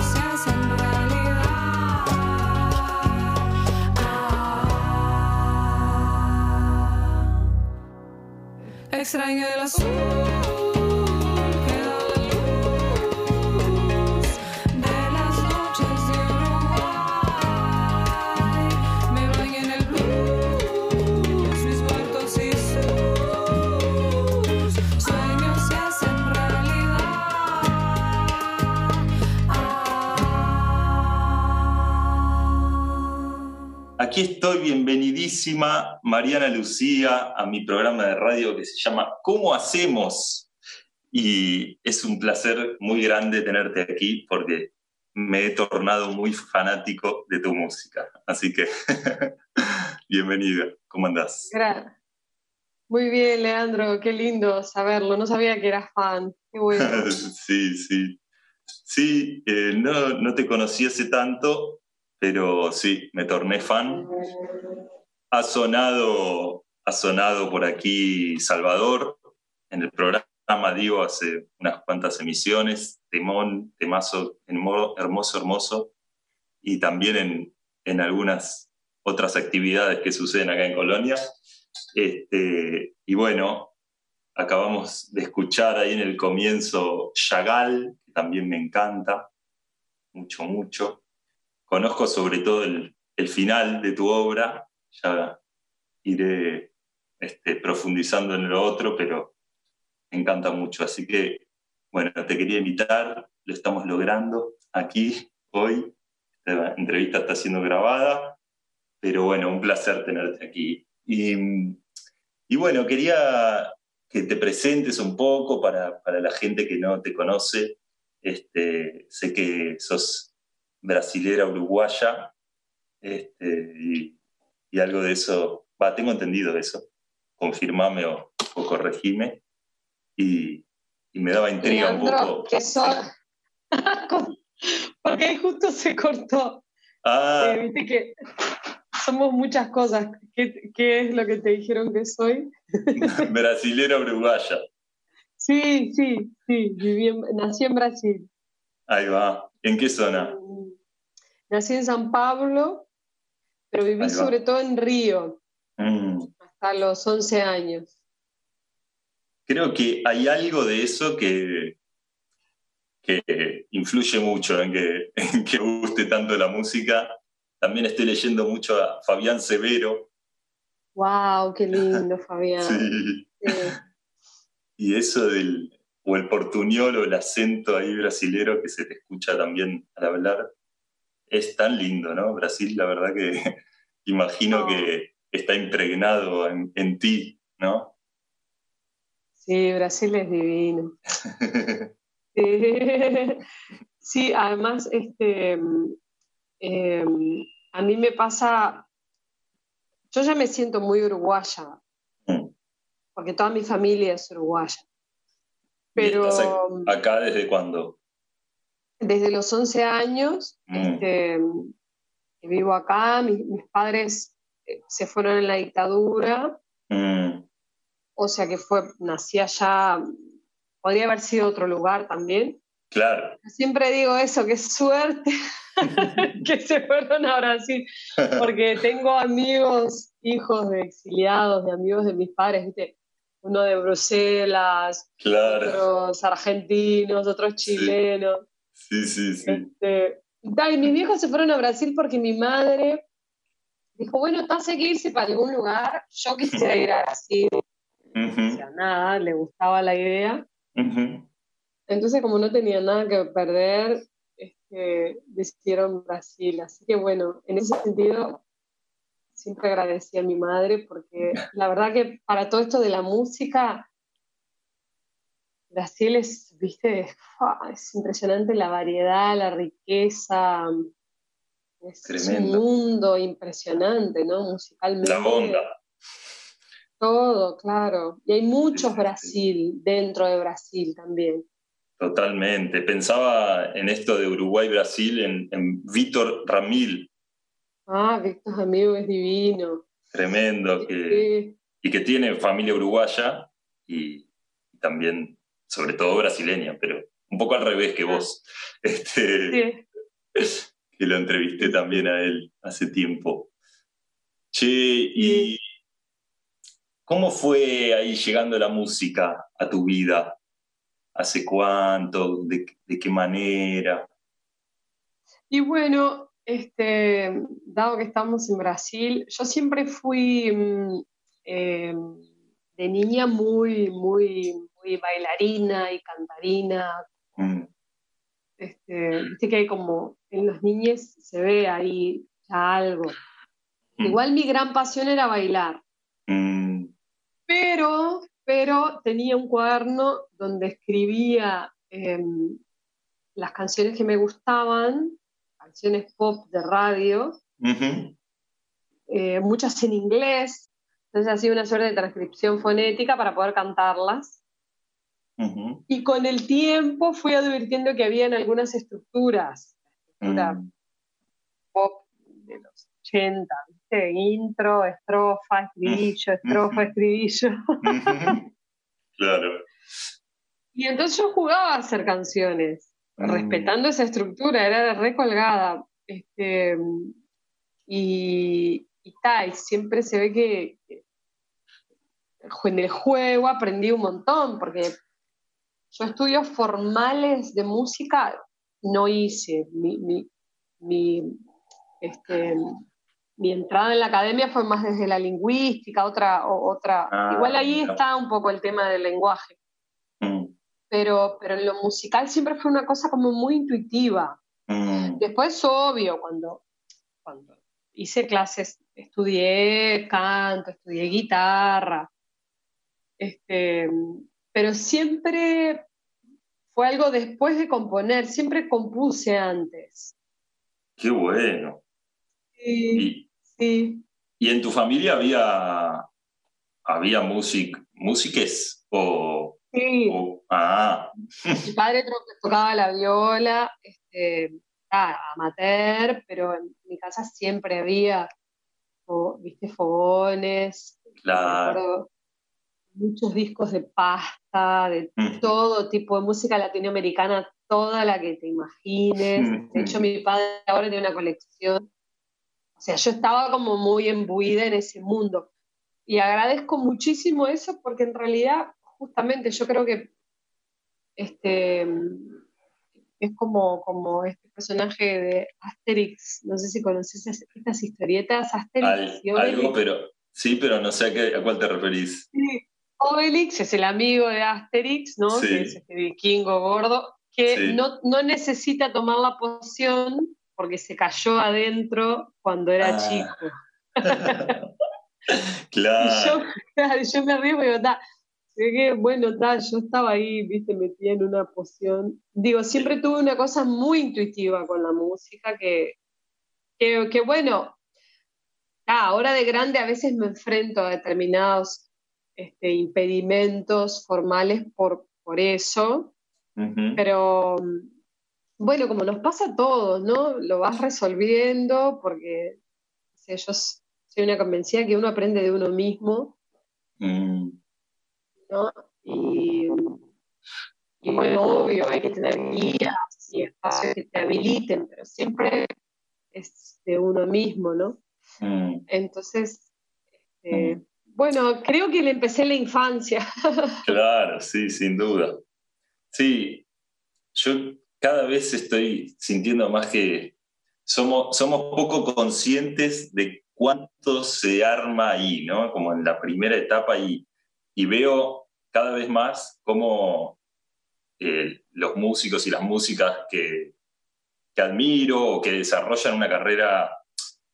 se hacen realidad. Extraño el azul. Estoy, bienvenidísima Mariana Lucía a mi programa de radio que se llama ¿Cómo hacemos? Y es un placer muy grande tenerte aquí porque me he tornado muy fanático de tu música. Así que bienvenida, ¿cómo andás? Muy bien, Leandro, qué lindo saberlo. No sabía que eras fan. Qué bueno. sí, sí. Sí, eh, no, no te conocí hace tanto, pero sí, me torné fan. Ha sonado, ha sonado por aquí Salvador en el programa, digo, hace unas cuantas emisiones, Temón, Temazo, hermo- hermoso, hermoso, y también en, en algunas otras actividades que suceden acá en Colonia. Este, y bueno, acabamos de escuchar ahí en el comienzo Chagall, que también me encanta, mucho, mucho. Conozco sobre todo el, final de tu obra, ya iré este, profundizando en lo otro, pero me encanta mucho. Así que, bueno, te quería invitar, lo estamos logrando aquí hoy. Esta entrevista está siendo grabada, pero bueno, un placer tenerte aquí. Y, y bueno, quería que te presentes un poco para, para la gente que no te conoce. Este, sé que sos brasilera uruguaya este, y, y algo de eso, va, tengo entendido eso, confirmame o, o corregime. Y, y me daba intriga un poco. que son... Porque justo se cortó. Ah, Eh, Viste que somos muchas cosas. ¿Qué, qué es lo que te dijeron que soy? brasilera uruguaya. Sí, sí, sí, viví en- nací en Brasil. Ahí va. ¿En qué zona? Nací en San Pablo, pero viví sobre todo en Río Mm, hasta los 11 años. Creo que hay algo de eso que, que influye mucho en que, en que guste tanto la música. También estoy leyendo mucho a Fabián Severo. ¡Wow! ¡Qué lindo, Fabián! Sí. Sí. Y eso del, o el portuñol o el acento ahí brasilero que se te escucha también al hablar, es tan lindo, ¿no? Brasil, la verdad que imagino No. que está impregnado en, en ti, ¿no? Sí, Brasil es divino. Sí, Sí, además, este, eh, a mí me pasa, yo ya me siento muy uruguaya, Mm. porque toda mi familia es uruguaya. Pero ¿Y estás ac- acá desde cuándo? Desde los 11 años Mm. este, vivo acá, mis, mis padres eh, se fueron en la dictadura, Mm, o sea que fue, nací allá, podría haber sido otro lugar también. claro. Siempre digo eso, qué suerte que se fueron a Brasil, porque tengo amigos, hijos de exiliados, de amigos de mis padres, ¿viste? uno de Bruselas, Claro. otros argentinos, otros chilenos. Sí, sí, sí. Este, y mis viejos se fueron a Brasil porque mi madre dijo, bueno, pasa que irse para algún lugar, yo quisiera ir a Brasil, no Ujú, hacía nada, le gustaba la idea. ujú. Entonces, como no tenía nada que perder, este, decidieron Brasil. Así que bueno, en ese sentido, siempre agradecí a mi madre porque la verdad que para todo esto de la música, Brasil es, viste, es impresionante la variedad, la riqueza. Es, un mundo impresionante, ¿no? Musicalmente. La onda. Todo, claro. Y hay muchos. Brasil dentro de Brasil también. Totalmente. Pensaba en esto de Uruguay-Brasil, en, en Víctor Ramil, Ah, Víctor Amigo es divino. tremendo, que, Sí, y que tiene familia uruguaya y también, sobre todo brasileña, pero un poco al revés que vos, este, sí. que lo entrevisté también a él hace tiempo. Che, ¿y cómo fue ahí llegando la música a tu vida? ¿Hace cuánto? ¿De, de qué manera? Y bueno, este, dado que estamos en Brasil, yo siempre fui mm, eh, de niña muy, muy, muy bailarina y cantarina. Mm, Este, viste que hay como en los niños se ve ahí ya algo. mm, Igual mi gran pasión era bailar. mm, pero, pero tenía un cuaderno donde escribía em, las canciones que me gustaban, canciones pop de radio, eh, muchas en inglés, entonces hacía una suerte de transcripción fonética para poder cantarlas. Y con el tiempo fui advirtiendo que habían algunas estructuras, estructura mm. pop de los 80, ¿viste? intro, estrofa, estribillo, estrofa. Ujú. Claro. Y entonces yo jugaba a hacer canciones, Mm. respetando esa estructura, era recolgada. Este, y, y, ta, y siempre se ve que, que en el juego aprendí un montón, porque yo estudios formales de música no hice. Mi, mi, mi, este, mi entrada en la academia fue más desde la lingüística, otra, otra. Ah, Igual ahí está un poco el tema del lenguaje Mm, pero, pero en lo musical siempre fue una cosa como muy intuitiva. mm, Después, obvio, cuando, cuando hice clases, estudié canto, estudié guitarra, este, pero siempre fue algo después de componer, siempre compuse antes. Qué bueno. Sí, ¿Y, sí. y en tu familia había, había music, músiques? O, sí. o- ah, Mi padre to- tocaba la viola, este, ah, amateur, pero en mi casa siempre había, viste, fogones. Claro. Muchos discos de pasta, de Mm. todo tipo de música latinoamericana, toda la que te imagines. De hecho, mi padre ahora tiene una colección. O sea, yo estaba como muy embuida en ese mundo. Y agradezco muchísimo eso porque en realidad, justamente, yo creo que este, es como, como este personaje de Asterix, no sé si conoces es- estas historietas, Asterix Al- algo, pero sí, pero no sé a, qué- a cuál te referís. Sí, Obelix es el amigo de Asterix, ¿no? Sí. Que es este vikingo gordo, que Sí. no, no necesita tomar la poción porque se cayó adentro cuando era Ah. chico. Y Claro. yo, yo me río y digo, "Ta, que, bueno, ta, yo estaba ahí, viste, metida en una poción. Digo, siempre tuve una cosa muy intuitiva con la música que, que, que, bueno, ta, ahora de grande a veces me enfrento a determinados este, impedimentos formales por, por eso, pero bueno, como nos pasa a todos, ¿no? Lo vas resolviendo porque o sea, yo soy una convencida que uno aprende de uno mismo, Mm, ¿no? Y, y bueno, obvio, hay que tener guías y espacios que te habiliten, pero siempre es de uno mismo, ¿no? mm. Entonces, este, bueno, creo que le empecé en la infancia. Claro, sí, sin duda. Sí, yo cada vez estoy sintiendo más que somos, somos poco conscientes de cuánto se arma ahí, ¿no? Como en la primera etapa y, y veo cada vez más cómo eh, los músicos y las músicas que, que admiro o que desarrollan una carrera,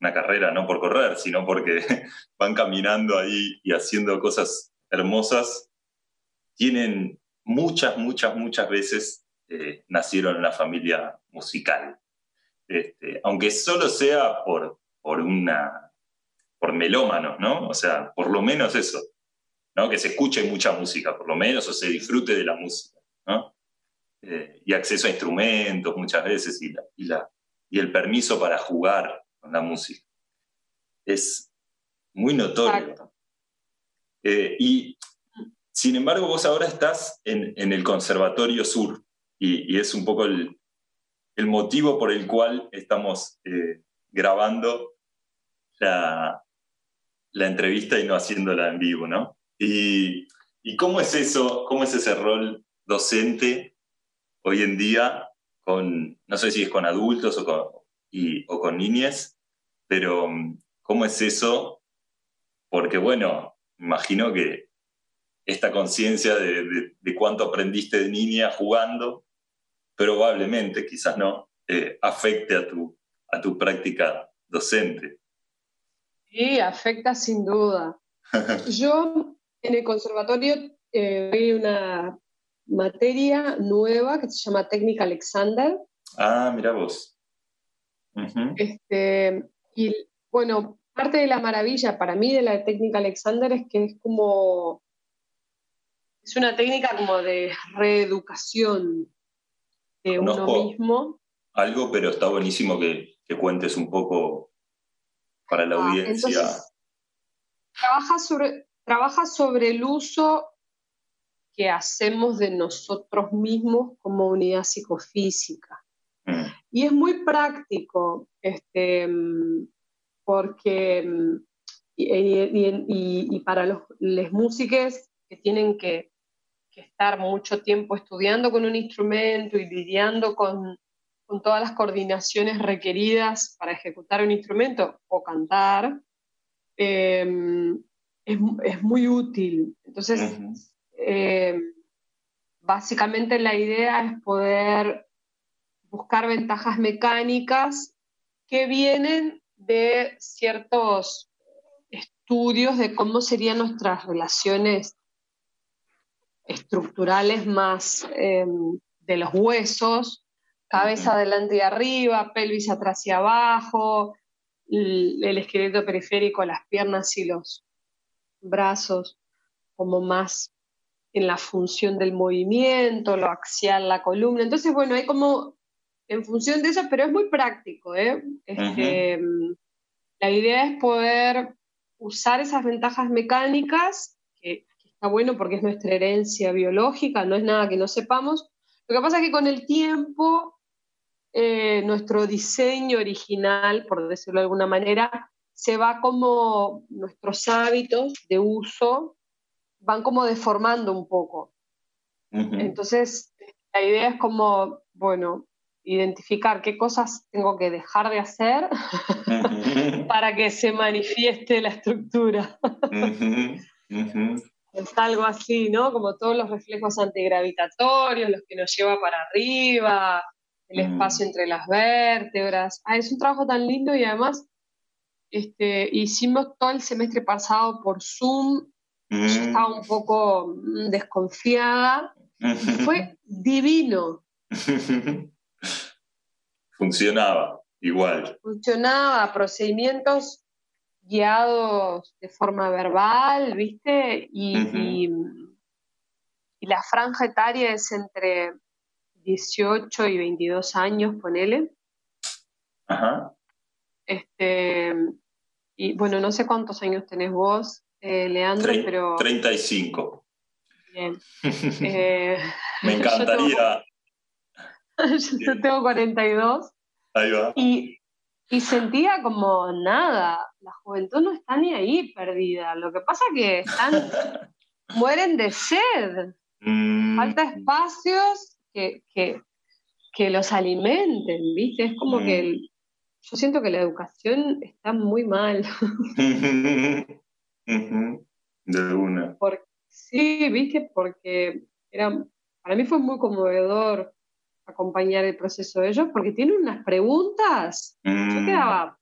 una carrera no por correr, sino porque van caminando ahí y haciendo cosas hermosas, tienen muchas, muchas, muchas veces eh, nacieron en una familia musical. Este, aunque solo sea por, por una por melómanos, ¿no? O sea, por lo menos eso, ¿no? Que se escuche mucha música, por lo menos, o se disfrute de la música, ¿no? Eh, y acceso a instrumentos muchas veces y, y, la, y el permiso para jugar con la música. Es muy notorio. Eh, y sin embargo, vos ahora estás en, en el Conservatorio Sur y, y, es un poco el, el, motivo por el cual estamos eh, grabando la, la, entrevista y no haciéndola en vivo, ¿no? Y, y, cómo es eso, cómo es ese rol docente hoy en día con, no sé si es con adultos o con, y, o con niñas, pero cómo es eso, porque bueno, imagino que esta conciencia de, de, de, cuánto aprendiste de niña jugando, probablemente, quizás no, eh, afecte a tu, a tu práctica docente. Sí, afecta sin duda. Yo en el conservatorio eh, doy una materia nueva que se llama Técnica Alexander. Ah, mira vos. Uh -huh. este, y bueno, parte de la maravilla para mí de la técnica Alexander es que es como es una técnica como de reeducación de Conozco uno mismo. Algo, pero está buenísimo que, que cuentes un poco para la Ah, audiencia. entonces, trabaja, sobre, trabaja sobre el uso que hacemos de nosotros mismos como unidad psicofísica. Mm. Y es muy práctico, este, porque y, y, y, y para los les músicos que tienen que, que, estar mucho tiempo estudiando con un instrumento y lidiando con, con, todas las coordinaciones requeridas para ejecutar un instrumento o cantar, eh, es, es, muy útil. Entonces, eh, básicamente la idea es poder buscar ventajas mecánicas que vienen de ciertos estudios de cómo serían nuestras relaciones estructurales más eh, de los huesos, cabeza adelante y arriba, pelvis atrás y abajo, el, el esqueleto periférico, las piernas y los brazos, como más en la función del movimiento, lo axial, la columna. Entonces, bueno, hay como en función de eso, pero es muy práctico. ¿eh? Este, uh -huh. La idea es poder usar esas ventajas mecánicas que, que, está bueno porque es nuestra herencia biológica, no es nada que no sepamos. Lo que pasa es que con el tiempo, eh, nuestro diseño original, por decirlo de alguna manera, se va como nuestros hábitos de uso van como deformando un poco. Entonces, la idea es como, bueno, identificar qué cosas tengo que dejar de hacer para que se manifieste la estructura. Es algo así, ¿no? Como todos los reflejos antigravitatorios, los que nos lleva para arriba, el espacio entre las vértebras. Ah, es un trabajo tan lindo y además este, hicimos todo el semestre pasado por Zoom. Yo estaba un poco mm, desconfiada. Fue divino. Funcionaba igual. Funcionaba, procedimientos guiados de forma verbal, ¿viste? Y, y, y la franja etaria es entre 18 y 22 años, ponele. Ajá. Este, y bueno, no sé cuántos años tenés vos, eh, Leandro, Tre- pero 35. bien. Eh, Me encantaría. yo tengo 42 Ahí va. y, y sentía como nada, la juventud no está ni ahí perdida. Lo que pasa que están, mueren de sed. Mm. Falta espacios que, que, que los alimenten, ¿viste? Es como Mm. que el- yo siento que la educación está muy mal. De una. Sí, ¿viste? Porque era, para mí fue muy conmovedor acompañar el proceso de ellos, porque tienen unas preguntas. Yo Mm. quedaba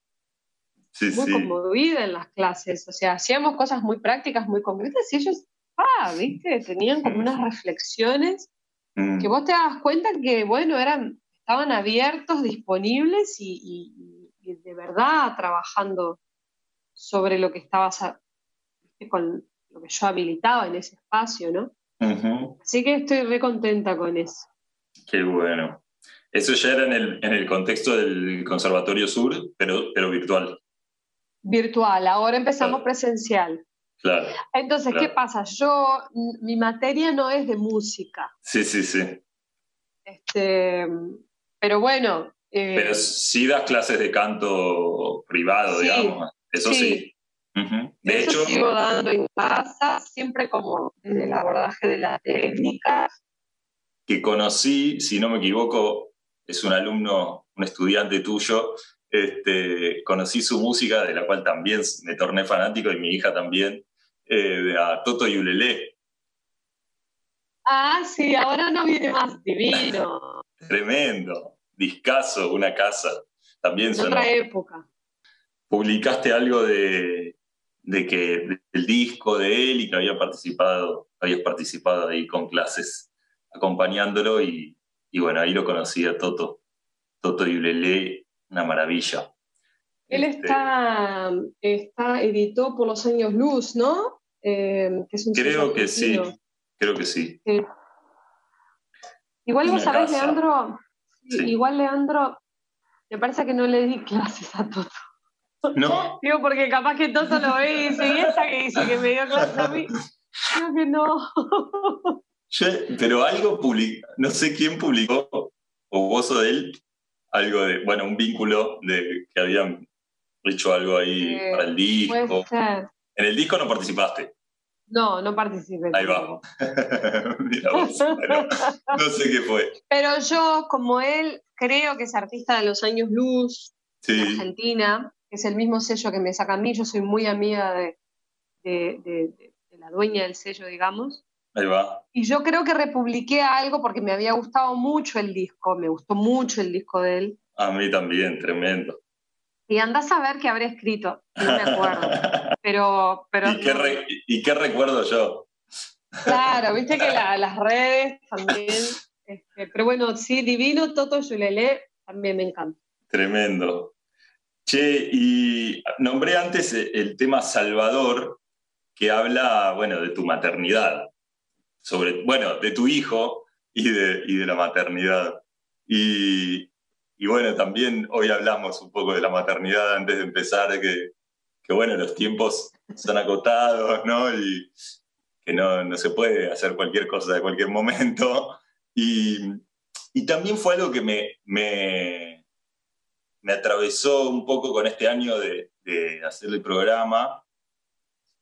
Sí, muy sí. conmovida en las clases. O sea, hacíamos cosas muy prácticas, muy concretas, y ellos, ah, ¿viste? Tenían como unas reflexiones Mm. que vos te das cuenta que, bueno, eran, estaban abiertos, disponibles y, y- y de verdad trabajando sobre lo que estabas, con lo que yo habilitaba en ese espacio, ¿no? Así que estoy re contenta con eso. Qué bueno. Eso ya era en el, en el contexto del Conservatorio Sur, pero, pero virtual. Virtual, ahora empezamos Claro. presencial. Claro. Entonces, Claro. ¿qué pasa? Yo, mi materia no es de música, Sí, sí, sí. este, pero bueno, eh, Pero sí das clases de canto privado, Sí, digamos. Eso sí. sí. Ujú. De eso hecho, sigo dando en casa, siempre como desde el abordaje de la técnica. Que conocí, si no me equivoco, es un alumno, un estudiante tuyo, este, conocí su música, de la cual también me torné fanático, y mi hija también, eh, de a Toto y Ulelé. Ah, sí, ahora no viene más divino, Tremendo, discaso, una casa. También en sonó. otra época. Publicaste algo de, de que del disco de él y que había participado, habías participado ahí con clases acompañándolo y, y bueno, ahí lo conocí a Toto. Toto y Ulelé, una maravilla. Él Este, está, está, editó por los años luz, ¿no? Eh, que es un sello Creo que sí, creo que sí. Sí. Igual vos sabés, casa. Leandro, sí, igual Leandro, me parece que no le di clases a Toto. No, Digo, porque capaz que Toto lo ve y dice, ¿y esta que dice que me dio clases a mí? Creo que no. Pero algo publicó, no sé quién publicó, o vos o de él, algo de, bueno, un vínculo de que habían hecho algo ahí Eh, para el disco. En el disco no participaste. No, no participé. Ahí va. Mira vos, bueno, no sé qué fue. Pero yo, como él, creo que es artista de los años luz de Argentina, que es el mismo sello que me saca a mí. Yo soy muy amiga de, de- de- de- de la dueña del sello, digamos. Ahí va. Y yo creo que republiqué algo porque me había gustado mucho el disco, me gustó mucho el disco de él. A mí también, tremendo. Y andás a ver qué habré escrito, no me acuerdo. Pero, pero ¿Y, qué re- y qué recuerdo yo? claro, viste que la- las redes también. este, pero bueno, sí, Divino, Toto Yulele, también me encanta. Tremendo. Che, y nombré antes el tema Salvador, que habla, bueno, de tu maternidad, sobre, bueno, de tu hijo y de, y de la maternidad. Y, y bueno, también hoy hablamos un poco de la maternidad antes de empezar, que, que bueno, los tiempos son acotados, ¿no? Y que no, no se puede hacer cualquier cosa de cualquier momento. Y, y también fue algo que me, me, me, atravesó un poco con este año de, de hacer el programa.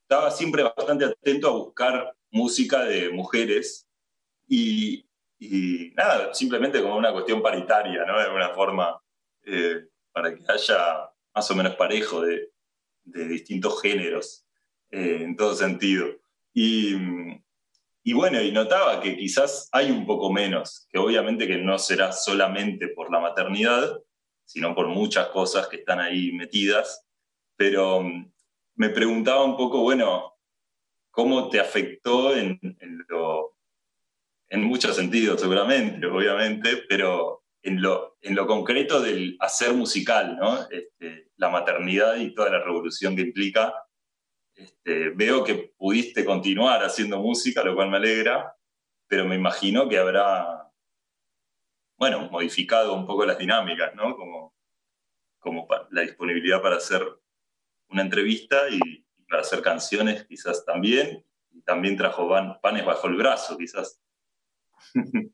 Estaba siempre bastante atento a buscar música de mujeres y, nada, simplemente como una cuestión paritaria, ¿no? De alguna forma, eh, para que haya más o menos parejo de, de distintos géneros, eh, en todo sentido. Y, y bueno, y notaba que quizás hay un poco menos, que obviamente que no será solamente por la maternidad, sino por muchas cosas que están ahí metidas, pero mm, me preguntaba un poco, bueno, ¿cómo te afectó en, en, lo, en muchos sentidos, seguramente, obviamente, pero en lo, concreto del hacer musical. Este, la maternidad y toda la revolución que implica este, veo que pudiste continuar haciendo música, lo cual me alegra, pero me imagino que habrá, bueno, modificado un poco las dinámicas, ¿no? Como, la disponibilidad para hacer una entrevista y, para hacer canciones quizás también, y también trajo panes bajo el brazo, quizás.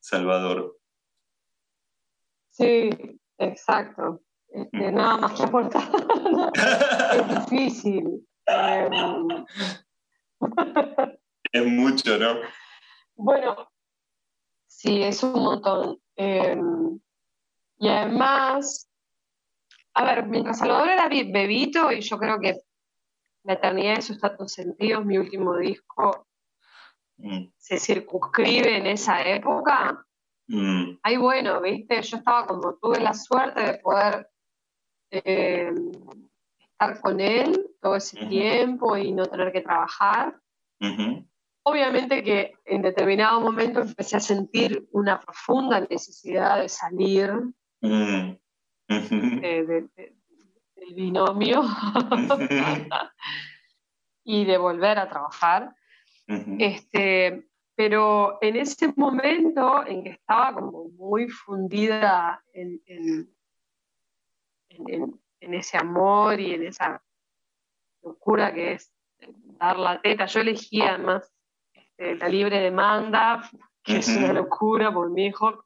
Salvador. Sí, exacto. Este, nada más que aportar. es difícil. Es mucho, ¿no? Bueno, sí, es un montón. Eh, y además, a ver, mientras Salvador era bebito, y yo creo que La eternidad de sus tantos sentidos, mi último disco, mm. se circunscribe en esa época. Mm. Ahí bueno, viste, yo estaba como, tuve la suerte de poder eh, estar con él todo ese uh -huh. tiempo y no tener que trabajar. Uh -huh. Obviamente que en determinado momento empecé a sentir una profunda necesidad de salir uh -huh. De, de, de, del binomio y de volver a trabajar. Este, pero en ese momento en que estaba como muy fundida en, en en, en, ese amor y en esa locura que es dar la teta. Yo elegí además este, la libre demanda, que es una locura, por mi hijo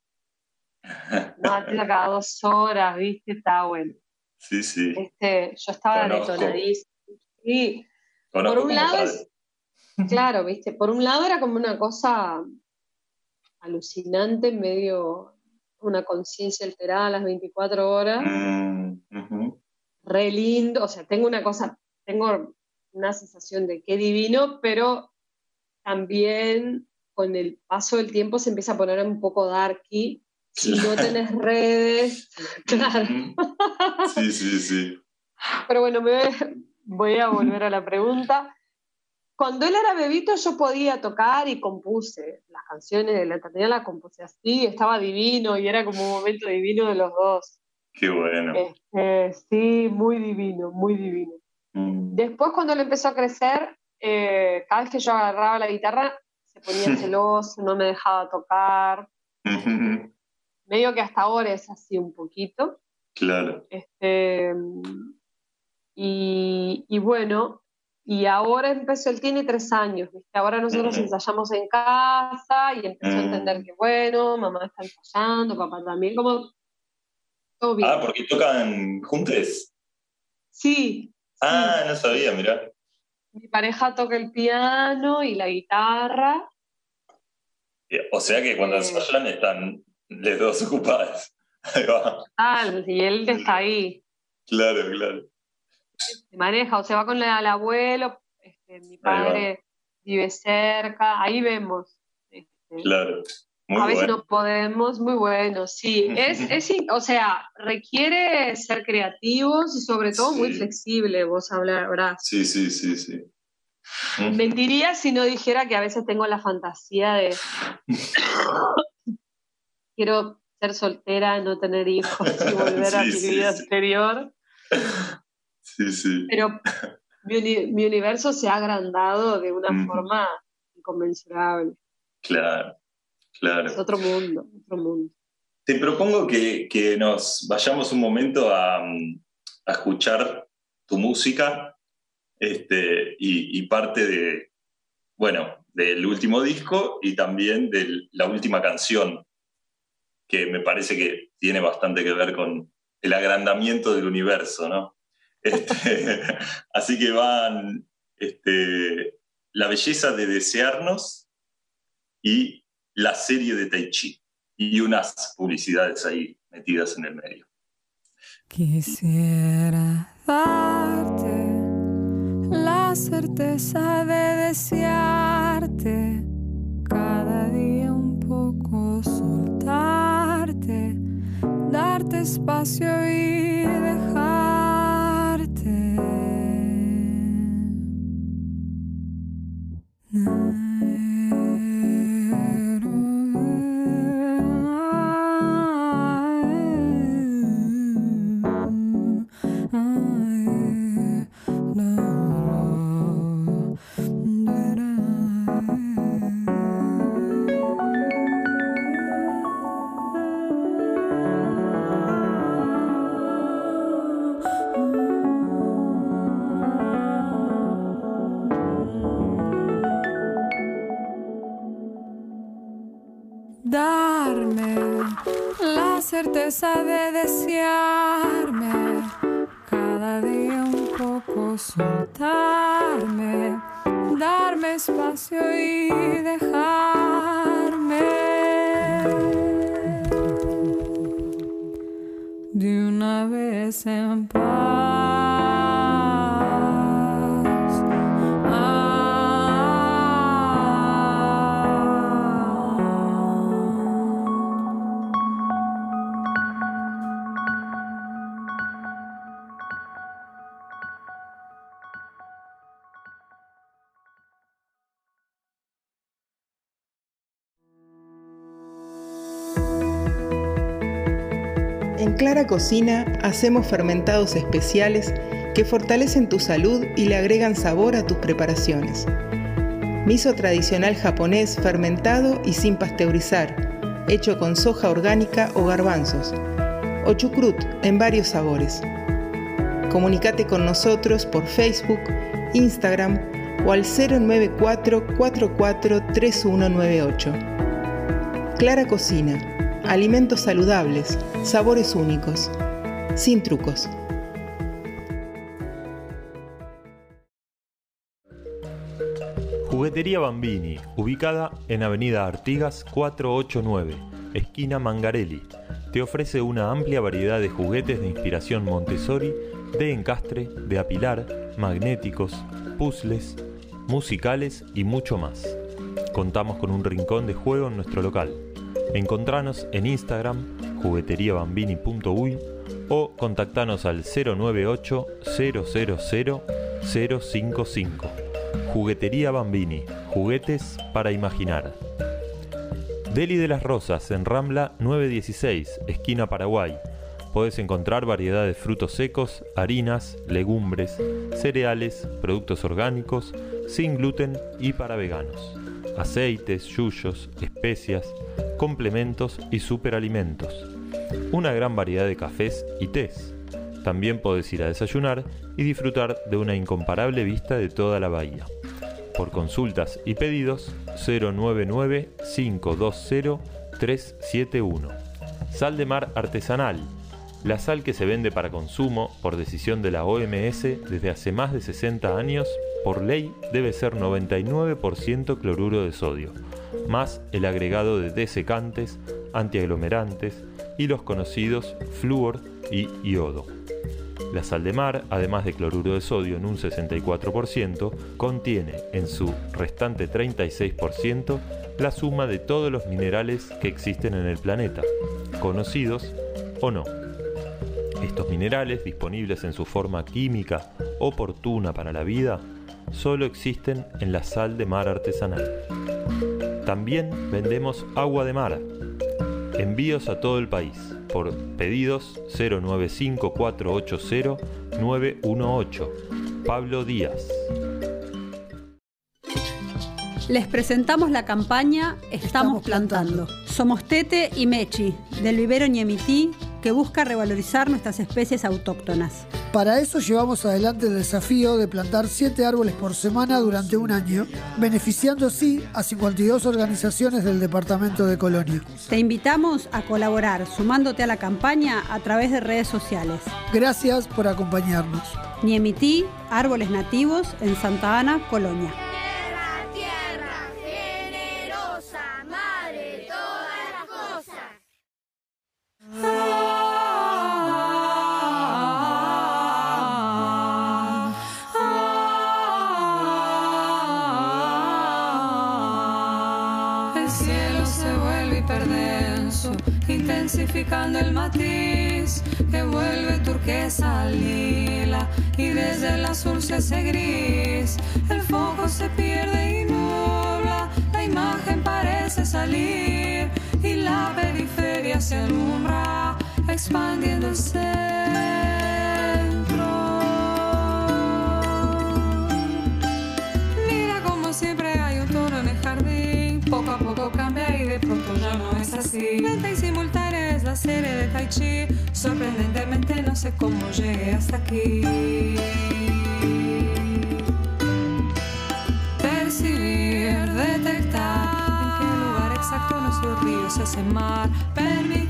no, teta cada dos horas, ¿viste? Está bueno. Sí, sí. Este, yo estaba detonadísima. Sí. Conozco por un lado, es, claro, ¿viste? Por un lado era como una cosa alucinante, medio una conciencia alterada a las 24 horas. Mm, uh -huh. Re lindo, o sea, tengo una cosa, tengo una sensación de qué divino, pero también con el paso del tiempo se empieza a poner un poco darky. Si no tenés redes, claro. Sí, sí, sí. Pero bueno, me voy a volver a la pregunta. Cuando él era bebito yo podía tocar y compuse las canciones de la eternidad, las compuse así, estaba divino y era como un momento divino de los dos. Qué bueno. Este, sí, muy divino, muy divino. Mm. Después cuando él empezó a crecer, eh, cada vez que yo agarraba la guitarra se ponía celoso, no me dejaba tocar. Medio que hasta ahora es así un poquito. Claro. Este, y, y bueno, y ahora empezó, él tiene tres años, ¿viste? ahora nosotros ensayamos en casa y empezó a entender Mm. que bueno, mamá está ensayando, papá también, como todo bien. Ah, porque tocan juntos. Sí, Ah, no sabía, mirá. mi pareja toca el piano y la guitarra. Eh, O sea que cuando Eh. ensayan están los dos ocupados. Ahí va. Tal, y él está ahí, Claro, claro. se maneja, o se va con el abuelo, este, mi padre vive cerca, ahí vemos. este, Claro. Muy a veces bueno. no podemos, muy bueno, sí. Es, es, o sea, requiere ser creativos y sobre todo muy Sí. flexible, vos hablarás. Sí, sí, sí, sí. Mentiría si no dijera que a veces tengo la fantasía de quiero ser soltera, no tener hijos y volver a mi sí, vida sí. anterior. Sí, sí. Pero mi, uni- mi universo se ha agrandado de una forma inconmensurable. Claro, claro. Es otro mundo, otro mundo. Te propongo que, que nos vayamos un momento a, a escuchar tu música. Este, y, y parte de, bueno, del último disco y también de la última canción, que me parece que tiene bastante que ver con el agrandamiento del universo, ¿no? Este, así que van este, la belleza de desearnos y la serie de Tai Chi y unas publicidades ahí metidas en el medio. Quisiera darte la certeza de desearte darte espacio y dejarte. Clara Cocina hacemos fermentados especiales que fortalecen tu salud y le agregan sabor a tus preparaciones. Miso tradicional japonés fermentado y sin pasteurizar, hecho con soja orgánica o garbanzos. O chucrut en varios sabores. Comunicate con nosotros por Facebook, Instagram o al 094 44 3198. Clara Cocina. Alimentos saludables, sabores únicos, sin trucos. Juguetería Bambini, ubicada en Avenida Artigas 489, esquina Mangarelli, te ofrece una amplia variedad de juguetes de inspiración Montessori, de encastre, de apilar, magnéticos, puzzles, musicales y mucho más. Contamos con un rincón de juego en nuestro local. Encontranos en Instagram, jugueteriabambini.uy o contactanos al 098 000 055. Juguetería Bambini, juguetes para imaginar. Deli de las Rosas en Rambla 916, esquina Paraguay. Podés encontrar variedad de frutos secos, harinas, legumbres, cereales, productos orgánicos, sin gluten y para veganos. Aceites, yuyos, especias, complementos y superalimentos. Una gran variedad de cafés y tés. También podés ir a desayunar y disfrutar de una incomparable vista de toda la bahía. Por consultas y pedidos 099-520-371. Sal de mar artesanal. La sal que se vende para consumo por decisión de la OMS desde hace más de 60 años, por ley debe ser 99% cloruro de sodio, más el agregado de desecantes, antiaglomerantes y los conocidos flúor y iodo. La sal de mar, además de cloruro de sodio en un 64%, contiene en su restante 36% la suma de todos los minerales que existen en el planeta, conocidos o no. Estos minerales, disponibles en su forma química oportuna para la vida, solo existen en la sal de mar artesanal. También vendemos agua de mar. Envíos a todo el país por pedidos 095-480-918. Pablo Díaz. Les presentamos la campaña Estamos plantando. Somos Tete y Mechi, del vivero Ñemití, que busca revalorizar nuestras especies autóctonas. Para eso llevamos adelante el desafío de plantar 7 árboles por semana durante un año, beneficiando así a 52 organizaciones del departamento de Colonia. Te invitamos a colaborar sumándote a la campaña a través de redes sociales. Gracias por acompañarnos. Niemití, Árboles Nativos en Santa Ana, Colonia. Intensificando el matiz que vuelve turquesa al lila y desde el azul se hace gris. El foco se pierde y nubla, la imagen parece salir y la periferia se alumbra, expandiendo así. Lenta y simultánea es la serie de Tai Chi. Sorprendentemente no sé cómo llegué hasta aquí. Percibir, detectar en qué lugar exacto nuestro río se hace mar. Permitir,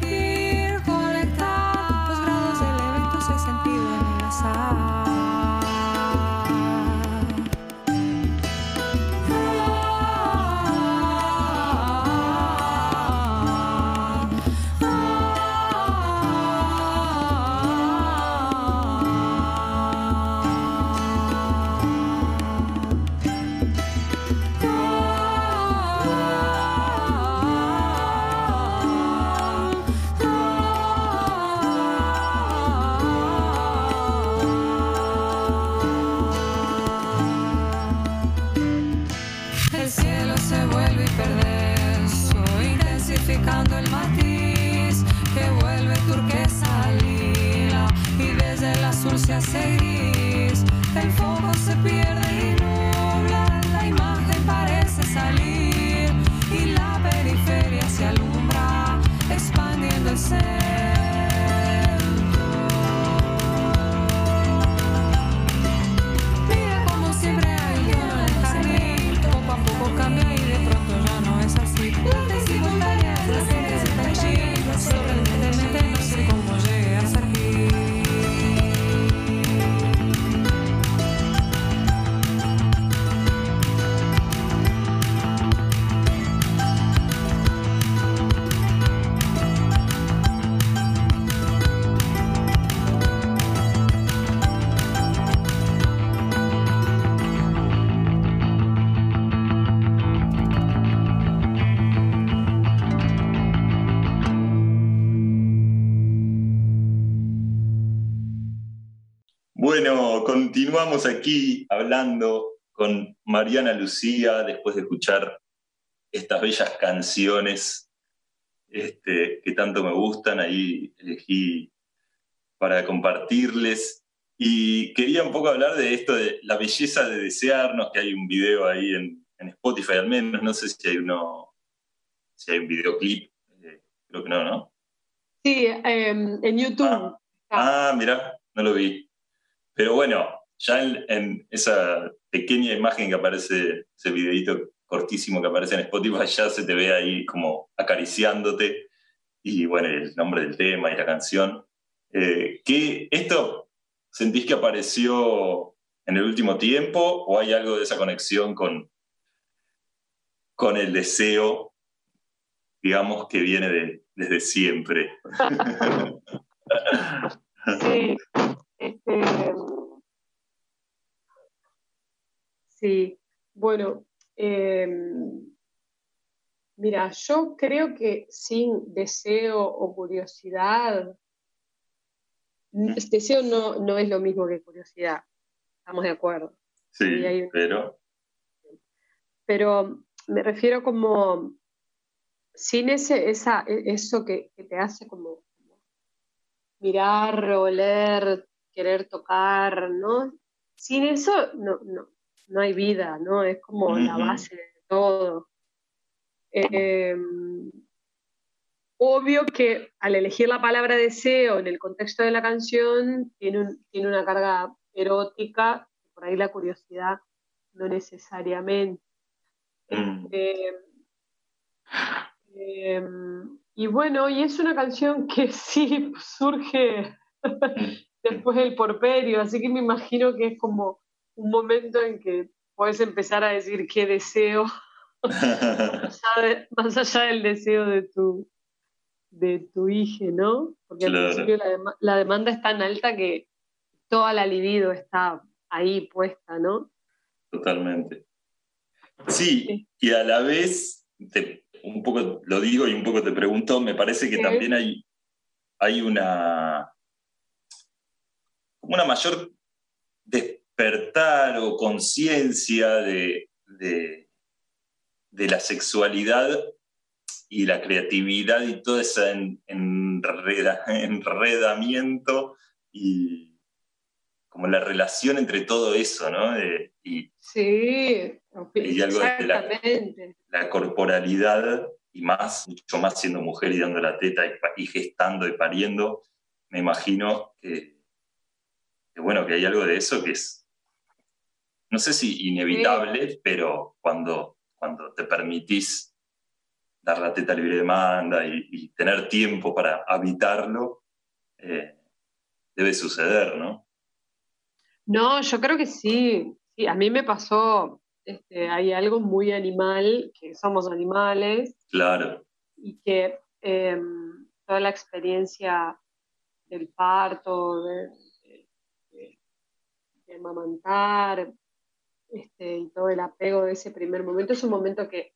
continuamos aquí hablando con Mariana Lucía después de escuchar estas bellas canciones este, que tanto me gustan. Ahí elegí para compartirles. Y quería un poco hablar de esto de la belleza de desearnos, que hay un video ahí en, en Spotify al menos, no sé si hay uno, si hay un videoclip, eh, creo que no, ¿no? Sí, em, en YouTube. Ah, mira, no lo vi. Pero bueno, ya en, en esa pequeña imagen que aparece, ese videito cortísimo que aparece en Spotify, ya se te ve ahí como acariciándote y bueno, el nombre del tema y la canción. Eh, ¿qué, ¿Esto sentís que apareció en el último tiempo o hay algo de esa conexión con, con el deseo, digamos, que viene de- desde siempre? Sí. Este, sí, bueno, em, mira, yo creo que sin deseo o curiosidad, n- deseo no, no es lo mismo que curiosidad, estamos de acuerdo. Sí, un- pero pero me refiero como sin ese, esa, e- eso que, que te hace como mirar, oler, querer tocar, ¿no? Sin eso no, no, no hay vida, ¿no? Es como la base de todo. Eh, obvio que al elegir la palabra deseo en el contexto de la canción tiene, un- tiene una carga erótica, por ahí la curiosidad no necesariamente. Mm. Eh, eh, y bueno, y es una canción que sí surge después del porperio, así que me imagino que es como un momento en que puedes empezar a decir qué deseo, más allá, de- más allá del deseo de tu, de tu hija, ¿no? Porque al Claro. principio la, dema- la demanda es tan alta que toda la libido está ahí puesta, ¿no? Totalmente. Sí, y a la vez, te- un poco lo digo y un poco te pregunto, me parece que también hay, hay una, una mayor despertar o conciencia de, de, de la sexualidad y la creatividad y todo ese en- enreda- enredamiento y como la relación entre todo eso, ¿no? De- y Sí, Y algo de la- corporalidad y más, mucho más siendo mujer y dando la teta y gestando y pariendo, me imagino que, que, bueno, que hay algo de eso que es, no sé si inevitable, pero cuando, cuando te permitís dar la teta libre de demanda y, y tener tiempo para habitarlo, eh, debe suceder, ¿no? No, yo creo que sí. Sí, a mí me pasó, este, hay algo muy animal, que somos animales, Claro, y que eh, toda la experiencia del parto, de, de- de- de amamantar, este, y todo el apego de ese primer momento, es un momento que,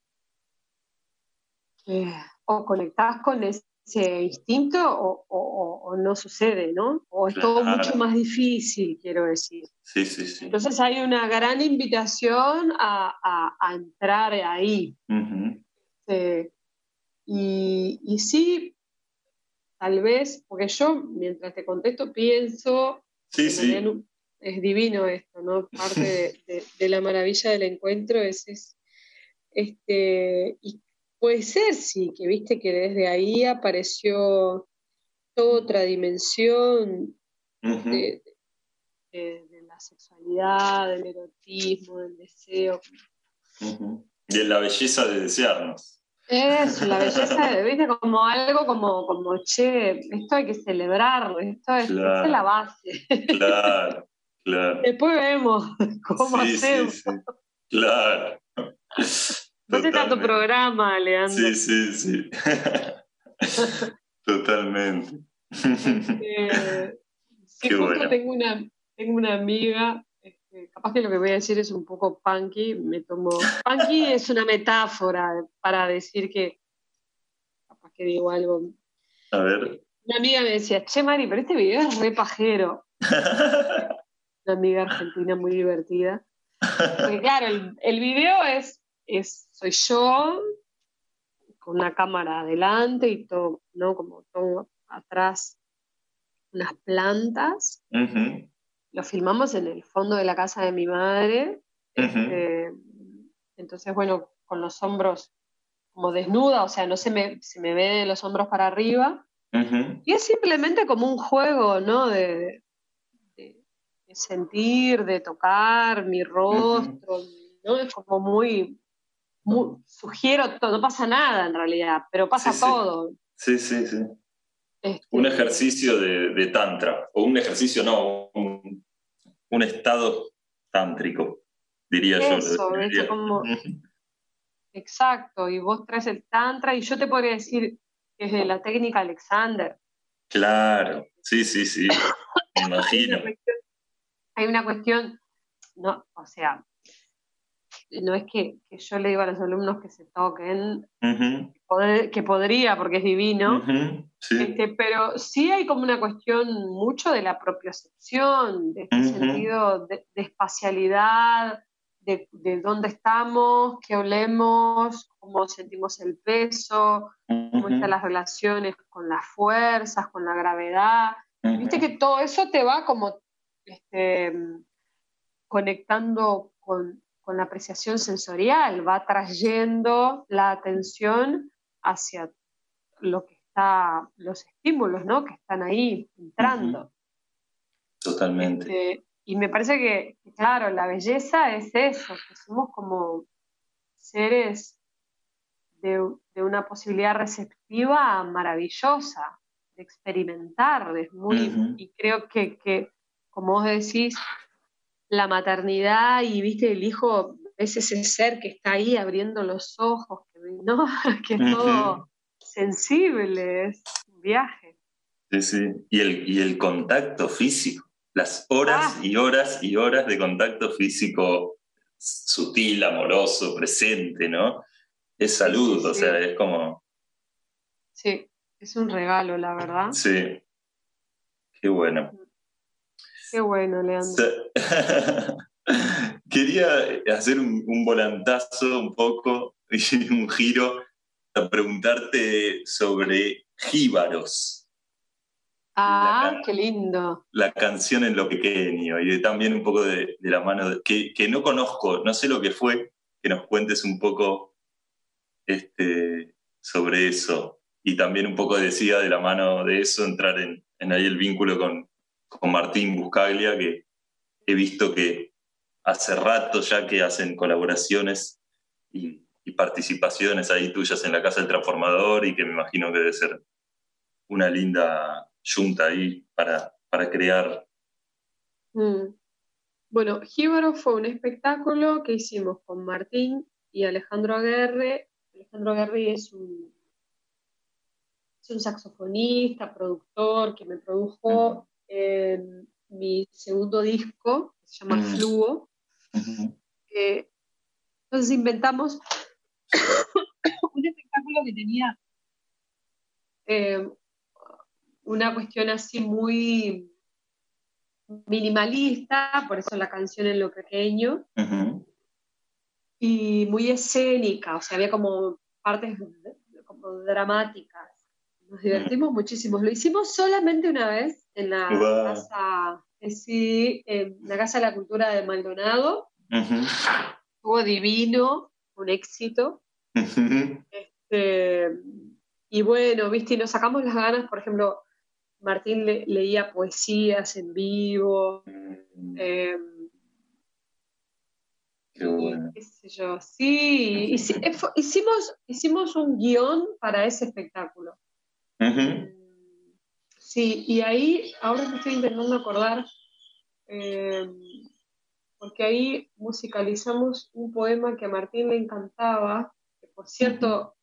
que o conectás con ese instinto o, o- o- o no sucede, ¿no? O es todo Claro. mucho más difícil, quiero decir. sí, sí, sí. Entonces hay una gran invitación a, a- a entrar ahí. Eh, y, y sí, tal vez, porque yo mientras te contesto pienso, Sí, sí. Es divino esto, ¿no? Parte de, de- de la maravilla del encuentro es, es, este, y puede ser, sí, que viste que desde ahí apareció toda otra dimensión de, de- de la sexualidad, del erotismo, del deseo. Ujú. Y en la belleza de desearnos. Eso, la belleza, de- viste, como algo como, como, che, esto hay que celebrarlo, esto es, Claro. es la base. Claro, claro. Después vemos cómo Sí, hacemos. sí. Claro. No sé tanto programa, Leandro. Sí, sí, sí. Totalmente. Eh, Qué bueno. tengo una, tengo una amiga, este, capaz que lo que voy a decir es un poco punky, me tomo... Punky es una metáfora para decir que, capaz que digo algo. A ver. Una amiga me decía, che, Mari, pero este video es re pajero. Una amiga argentina muy divertida. Porque claro, el, el video es, es, soy yo con una cámara adelante y todo, ¿no? Como todo atrás, unas plantas. Lo filmamos en el fondo de la casa de mi madre. Eh, entonces, bueno, con los hombros como desnuda, o sea, no se me, se me ve de los hombros para arriba. Y es simplemente como un juego, ¿no? De sentir, de tocar mi rostro, ¿no? Es como muy, muy- sugiero todo, no pasa nada en realidad, pero pasa Sí, todo. Sí, sí, sí. Este, Un ejercicio de, de tantra. O un ejercicio, no, un, un estado tántrico, diría yo. Eso, definiría. ¿viste? Como-. Exacto, y vos traes el tantra, y yo te podría decir que es de la técnica Alexander. Claro, sí, sí, sí. Me imagino. Hay una cuestión, no, o sea, no es que, que yo le digo a los alumnos que se toquen, poder- que podría porque es divino, Sí. este, pero sí hay como una cuestión mucho de la propiocepción, de este sentido de, de espacialidad, de, de dónde estamos, qué olemos, cómo sentimos el peso, cómo están las relaciones con las fuerzas, con la gravedad. Viste que todo eso te va como este, conectando con, con la apreciación sensorial, va trayendo la atención hacia lo que está los estímulos, ¿no? Que están ahí entrando. Totalmente. Este, y me parece que, claro, la belleza es eso, que somos como seres de, de una posibilidad receptiva maravillosa, de experimentar, es muy, y creo que, que, como vos decís, la maternidad y viste el hijo es ese ser que está ahí abriendo los ojos, que, ¿no? que es todo Ujú. sensible, es un viaje. Sí, sí. Y el, y el contacto físico. Las horas Ah. y horas y horas de contacto físico sutil, amoroso, presente, ¿no? Es salud, sí, o sea, es como. Sí, es un regalo, la verdad. Sí. Qué bueno. Qué bueno, Leandro. Quería hacer un, un volantazo un poco y un giro a preguntarte sobre jíbaros. Ah, qué lindo. la canción en lo pequeño y también un poco de, de la mano de- que, que no conozco, no sé lo que fue, que nos cuentes un poco este, sobre eso y también un poco decía de la mano de eso entrar en, en ahí el vínculo con, con Martín Buscaglia, que he visto que hace rato ya que hacen colaboraciones y, y participaciones ahí tuyas en la Casa del Transformador y que me imagino que debe ser una linda junta ahí para, para crear. Mm. Bueno, Jíbaro fue un espectáculo que hicimos con Martín y Alejandro Aguerre. Alejandro Aguerre es un, es un saxofonista, productor que me produjo mi segundo disco, que se llama Mm. Fluo. Entonces inventamos un espectáculo que tenía eh, una cuestión así muy minimalista, por eso la canción en lo pequeño, y muy escénica, o sea, había como partes como dramáticas. Nos divertimos muchísimo. Lo hicimos solamente una vez en la casa, eh, sí, en la Casa de la Cultura de Maldonado. Ujú. Estuvo divino, un éxito. Este, y bueno, viste, y nos sacamos las ganas, por ejemplo, Martín le- leía poesías en vivo, eh, Qué bueno. qué sé yo, sí, eh, hicimos, hicimos un guion para ese espectáculo. Ujú. Sí, y ahí, ahora me estoy intentando acordar, eh, porque ahí musicalizamos un poema que a Martín le encantaba, que por cierto,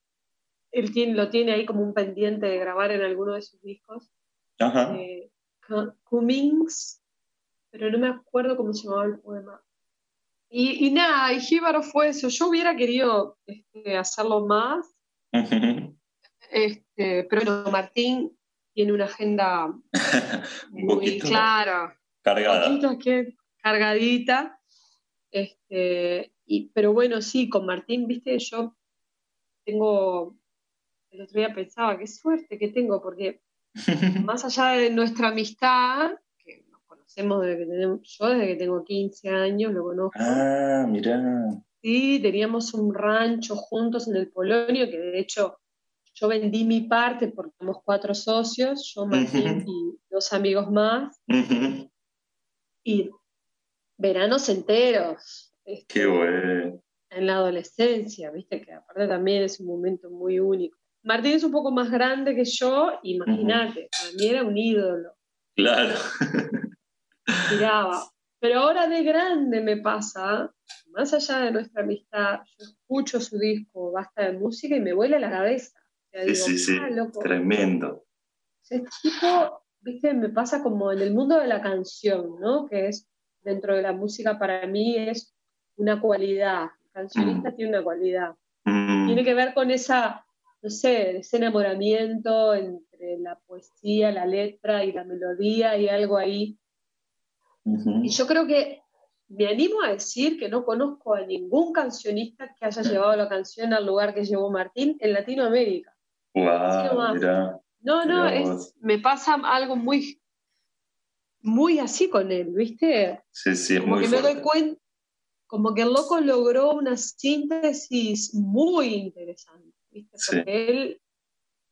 él tiene, lo tiene ahí como un pendiente de grabar en alguno de sus discos, Ajá. eh, Cu- Cummings, pero no me acuerdo cómo se llamaba el poema. Y, y nada, y Jíbaro fue eso. Yo hubiera querido este, hacerlo más, este, pero bueno, Martín tiene una agenda Un muy clara, cargada. poquito que cargadita. Este, y, pero bueno, sí, con Martín, viste, yo tengo, el otro día pensaba, qué suerte que tengo, porque más allá de nuestra amistad, que nos conocemos desde que tenemos, yo desde que tengo 15 años, lo conozco, ah, mirá. sí, teníamos un rancho juntos en el Polonio, que de hecho yo vendí mi parte porque somos cuatro socios, yo, Martín y dos amigos más, y veranos enteros. este, Qué bueno. en la adolescencia, viste que aparte también es un momento muy único. Martín es un poco más grande que yo, imagínate, para mí era un ídolo, Claro. tiraba. Pero ahora de grande me pasa, más allá de nuestra amistad, yo escucho su disco Basta de Música y me vuela la cabeza. Sí, sí, sí. "Ah, loco". Tremendo. Este tipo, viste, me pasa como en el mundo de la canción, ¿no? Que es dentro de la música para mí es una cualidad. El cancionista tiene una cualidad. Mm. Tiene que ver con esa, no sé, ese enamoramiento entre la poesía, la letra y la melodía y algo ahí. Y yo creo que me animo a decir que no conozco a ningún cancionista que haya llevado la canción al lugar que llevó Martín en Latinoamérica. Nomás. mirá. No, no, es, me pasa algo muy, muy así con él, ¿viste? Sí, sí, Como muy que me doy cuenta, como que el loco logró una síntesis muy interesante, ¿viste? Sí. Porque él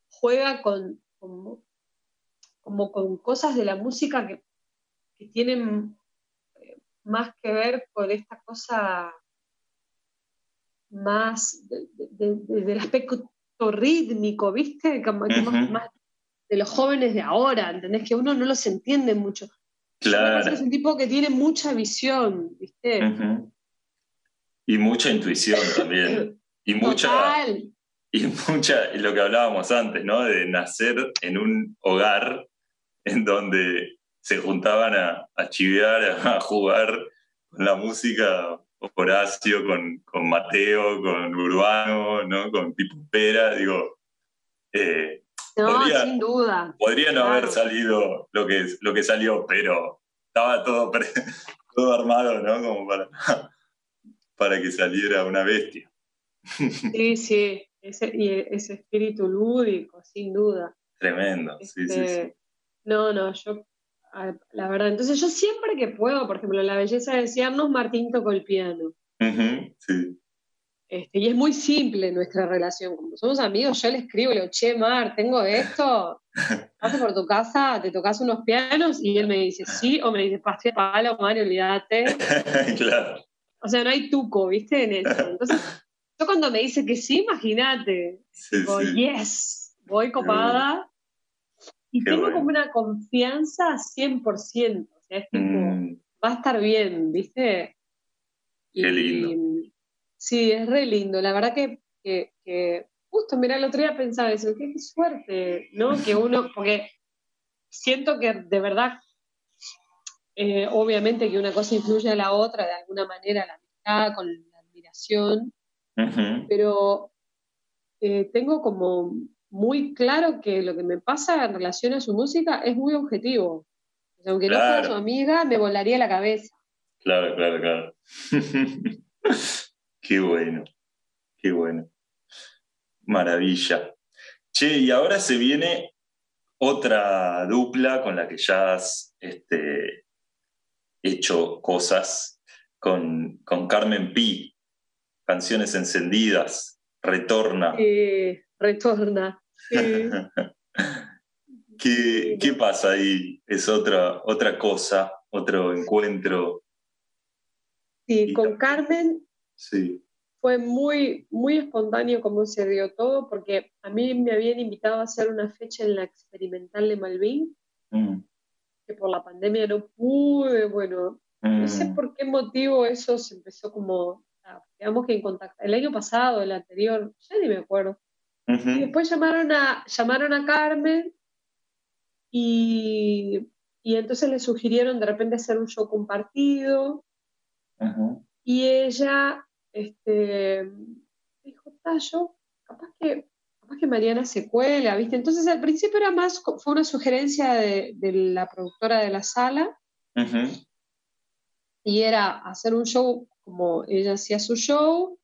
juega con, como, como con cosas de la música que, que tienen eh, más que ver con esta cosa más de- de- de- del aspecto rítmico, ¿viste? Como que más- Ujú. más de los jóvenes de ahora, ¿entendés? Que uno no los entiende mucho. Claro. es un tipo que tiene mucha visión, ¿viste? Y mucha intuición también. Y mucha, y mucha, lo que hablábamos antes, ¿no? De nacer en un hogar en donde se juntaban a, a chivear, a jugar con la música, Horacio, con, con Mateo, con Urbano, ¿no? Con Pipo Pera, digo, eh, No, Podría- sin duda. podría no Claro. haber salido lo que, lo que salió, pero estaba todo, todo armado, ¿no? Como para, para que saliera una bestia. Sí, sí. Ese, y ese espíritu lúdico, sin duda. Tremendo, sí, sí, sí. Este, No, no, yo, la verdad, entonces yo siempre que puedo, por ejemplo, La belleza de desearnos, Martín tocó el piano. Ujú, sí. Este, y es muy simple nuestra relación. Como somos amigos, yo le escribo, le digo, che, Mar, tengo esto, pase por tu casa, te tocas unos pianos, y él me dice sí, o me dice, pasé palo, Mario, olvídate. claro. O sea, no hay tuco, ¿viste? En eso. Entonces, yo cuando me dice que sí, imagínate, Sí, sí. yes, voy copada. Y Qué tengo bueno. como una confianza 100%. O sea, es tipo, Mm, va a estar bien, ¿viste? Qué lindo. sí, es re lindo. La verdad que, que, que justo, mira, el otro día pensaba eso, qué, qué suerte, ¿no? Que uno, porque siento que de verdad, eh, obviamente que una cosa influye a la otra, de alguna manera, la amistad, con la admiración, pero eh, tengo como muy claro que lo que me pasa en relación a su música es muy objetivo. O sea, aunque no fuera su amiga, me volaría la cabeza. Claro, claro, claro. qué bueno, qué bueno. Maravilla. Che, y ahora se viene otra dupla con la que ya has este, hecho cosas con, con Carmen Pi, Canciones Encendidas, Retorna. Eh, retorna. Sí. ¿Qué, qué pasa ahí? Es otra, otra cosa, otro encuentro. Sí, con Carmen Sí. fue muy, muy espontáneo cómo se dio todo, porque a mí me habían invitado a hacer una fecha en la experimental de Malvin, Mm, que por la pandemia no pude, bueno, no sé mm, por qué motivo eso se empezó como, ah, digamos que en contacto, el año pasado, el anterior, ya ni me acuerdo. Y después llamaron a, llamaron a Carmen y, y entonces le sugirieron de repente hacer un show compartido. Y ella este, dijo, "Ta, yo capaz que, capaz que Mariana se cuela, ¿viste? Entonces al principio era más, fue una sugerencia de, de la productora de la sala. Y era hacer un show como ella hacía su show,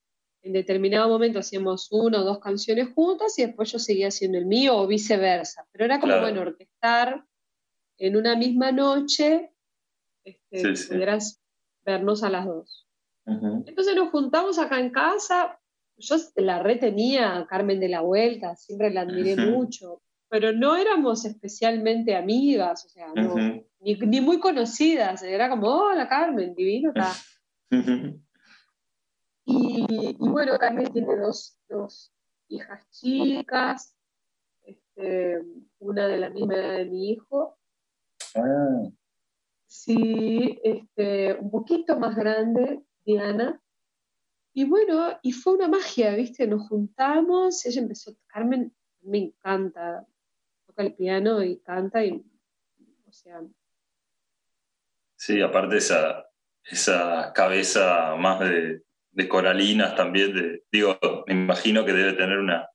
en determinado momento hacíamos una o dos canciones juntas y después yo seguía haciendo el mío o viceversa. Pero era como, Claro. bueno, orquestar en una misma noche, este, Sí, que sí. pudieras vernos a las dos. Entonces nos juntamos acá en casa, yo la retenía a Carmen de la Vuelta, siempre la admiré mucho, pero no éramos especialmente amigas, o sea, no, ni, ni muy conocidas, era como, hola Carmen, divino, está. Y bueno, Carmen tiene dos, dos hijas chicas, este, una de la misma edad de mi hijo, Ah, sí, este, un poquito más grande, Diana. Y bueno, y fue una magia, ¿viste? Nos juntamos, ella empezó, Carmen me encanta, toca el piano y canta, y, o sea, Sí, aparte esa, esa cabeza más de, de coralinas también, de, digo, me imagino que debe tener una,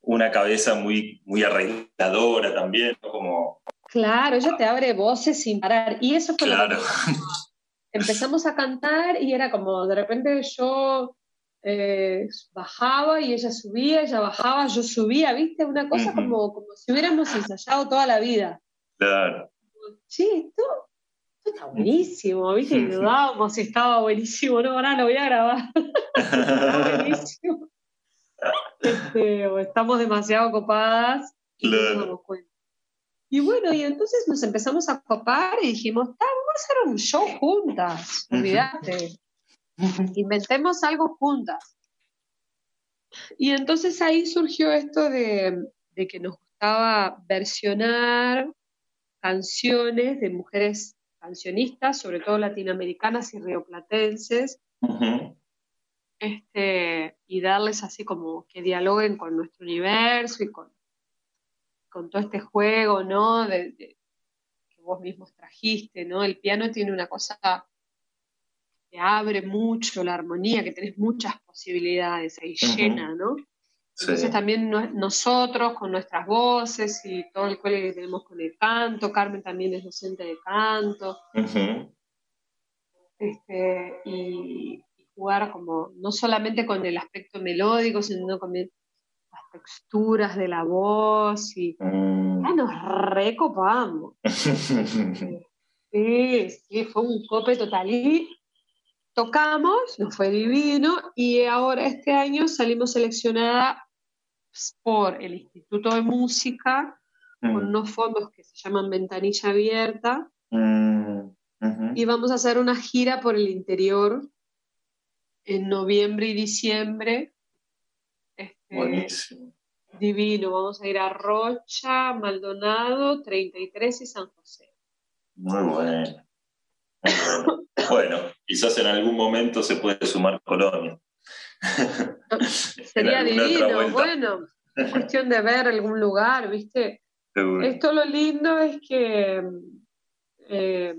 una cabeza muy, muy arregladora también, ¿no? Como, claro, ella te abre voces sin parar. Y eso fue lo claro, que empezamos a cantar y era como de repente yo eh, bajaba y ella subía, ella bajaba, yo subía, ¿viste? Una cosa como, como si hubiéramos ensayado toda la vida. claro. Esto, esto está buenísimo, ¿viste? Y dudábamos si estaba buenísimo, no, ahora lo voy a grabar. Está buenísimo. este, o estamos demasiado copadas y no nos Claro. damos cuenta. Y bueno, y entonces nos empezamos a copar y dijimos, "Ta, vamos a hacer un show juntas, olvídate, inventemos algo juntas. Y entonces ahí surgió esto de, de que nos gustaba versionar canciones de mujeres cancionistas, sobre todo latinoamericanas y rioplatenses, este, y darles así como que dialoguen con nuestro universo y con, con todo este juego, ¿no? De, de- que vos mismos trajiste, ¿no? El piano tiene una cosa que abre mucho la armonía, que tenés muchas posibilidades ahí llena, ¿no? Sí. Entonces también no- nosotros con nuestras voces y todo el cuelgue que tenemos con el canto, Carmen también es docente de canto, este, y, y jugar como no solamente con el aspecto melódico, sino con el- las texturas de la voz y Mm. ah, nos recopamos. Sí, sí, fue un cope total. Y tocamos, nos fue divino, y ahora este año salimos seleccionada por el Instituto de Música con unos fondos que se llaman Ventanilla Abierta Mm. Y vamos a hacer una gira por el interior en noviembre y diciembre. Este, Buenísimo. divino, vamos a ir a Rocha, Maldonado, 33 y San José. Muy bueno. Muy bueno. Bueno, quizás en algún momento se puede sumar Colonia. Sería divino, bueno, es cuestión de ver algún lugar, ¿viste? Seguro. Esto lo lindo es que eh,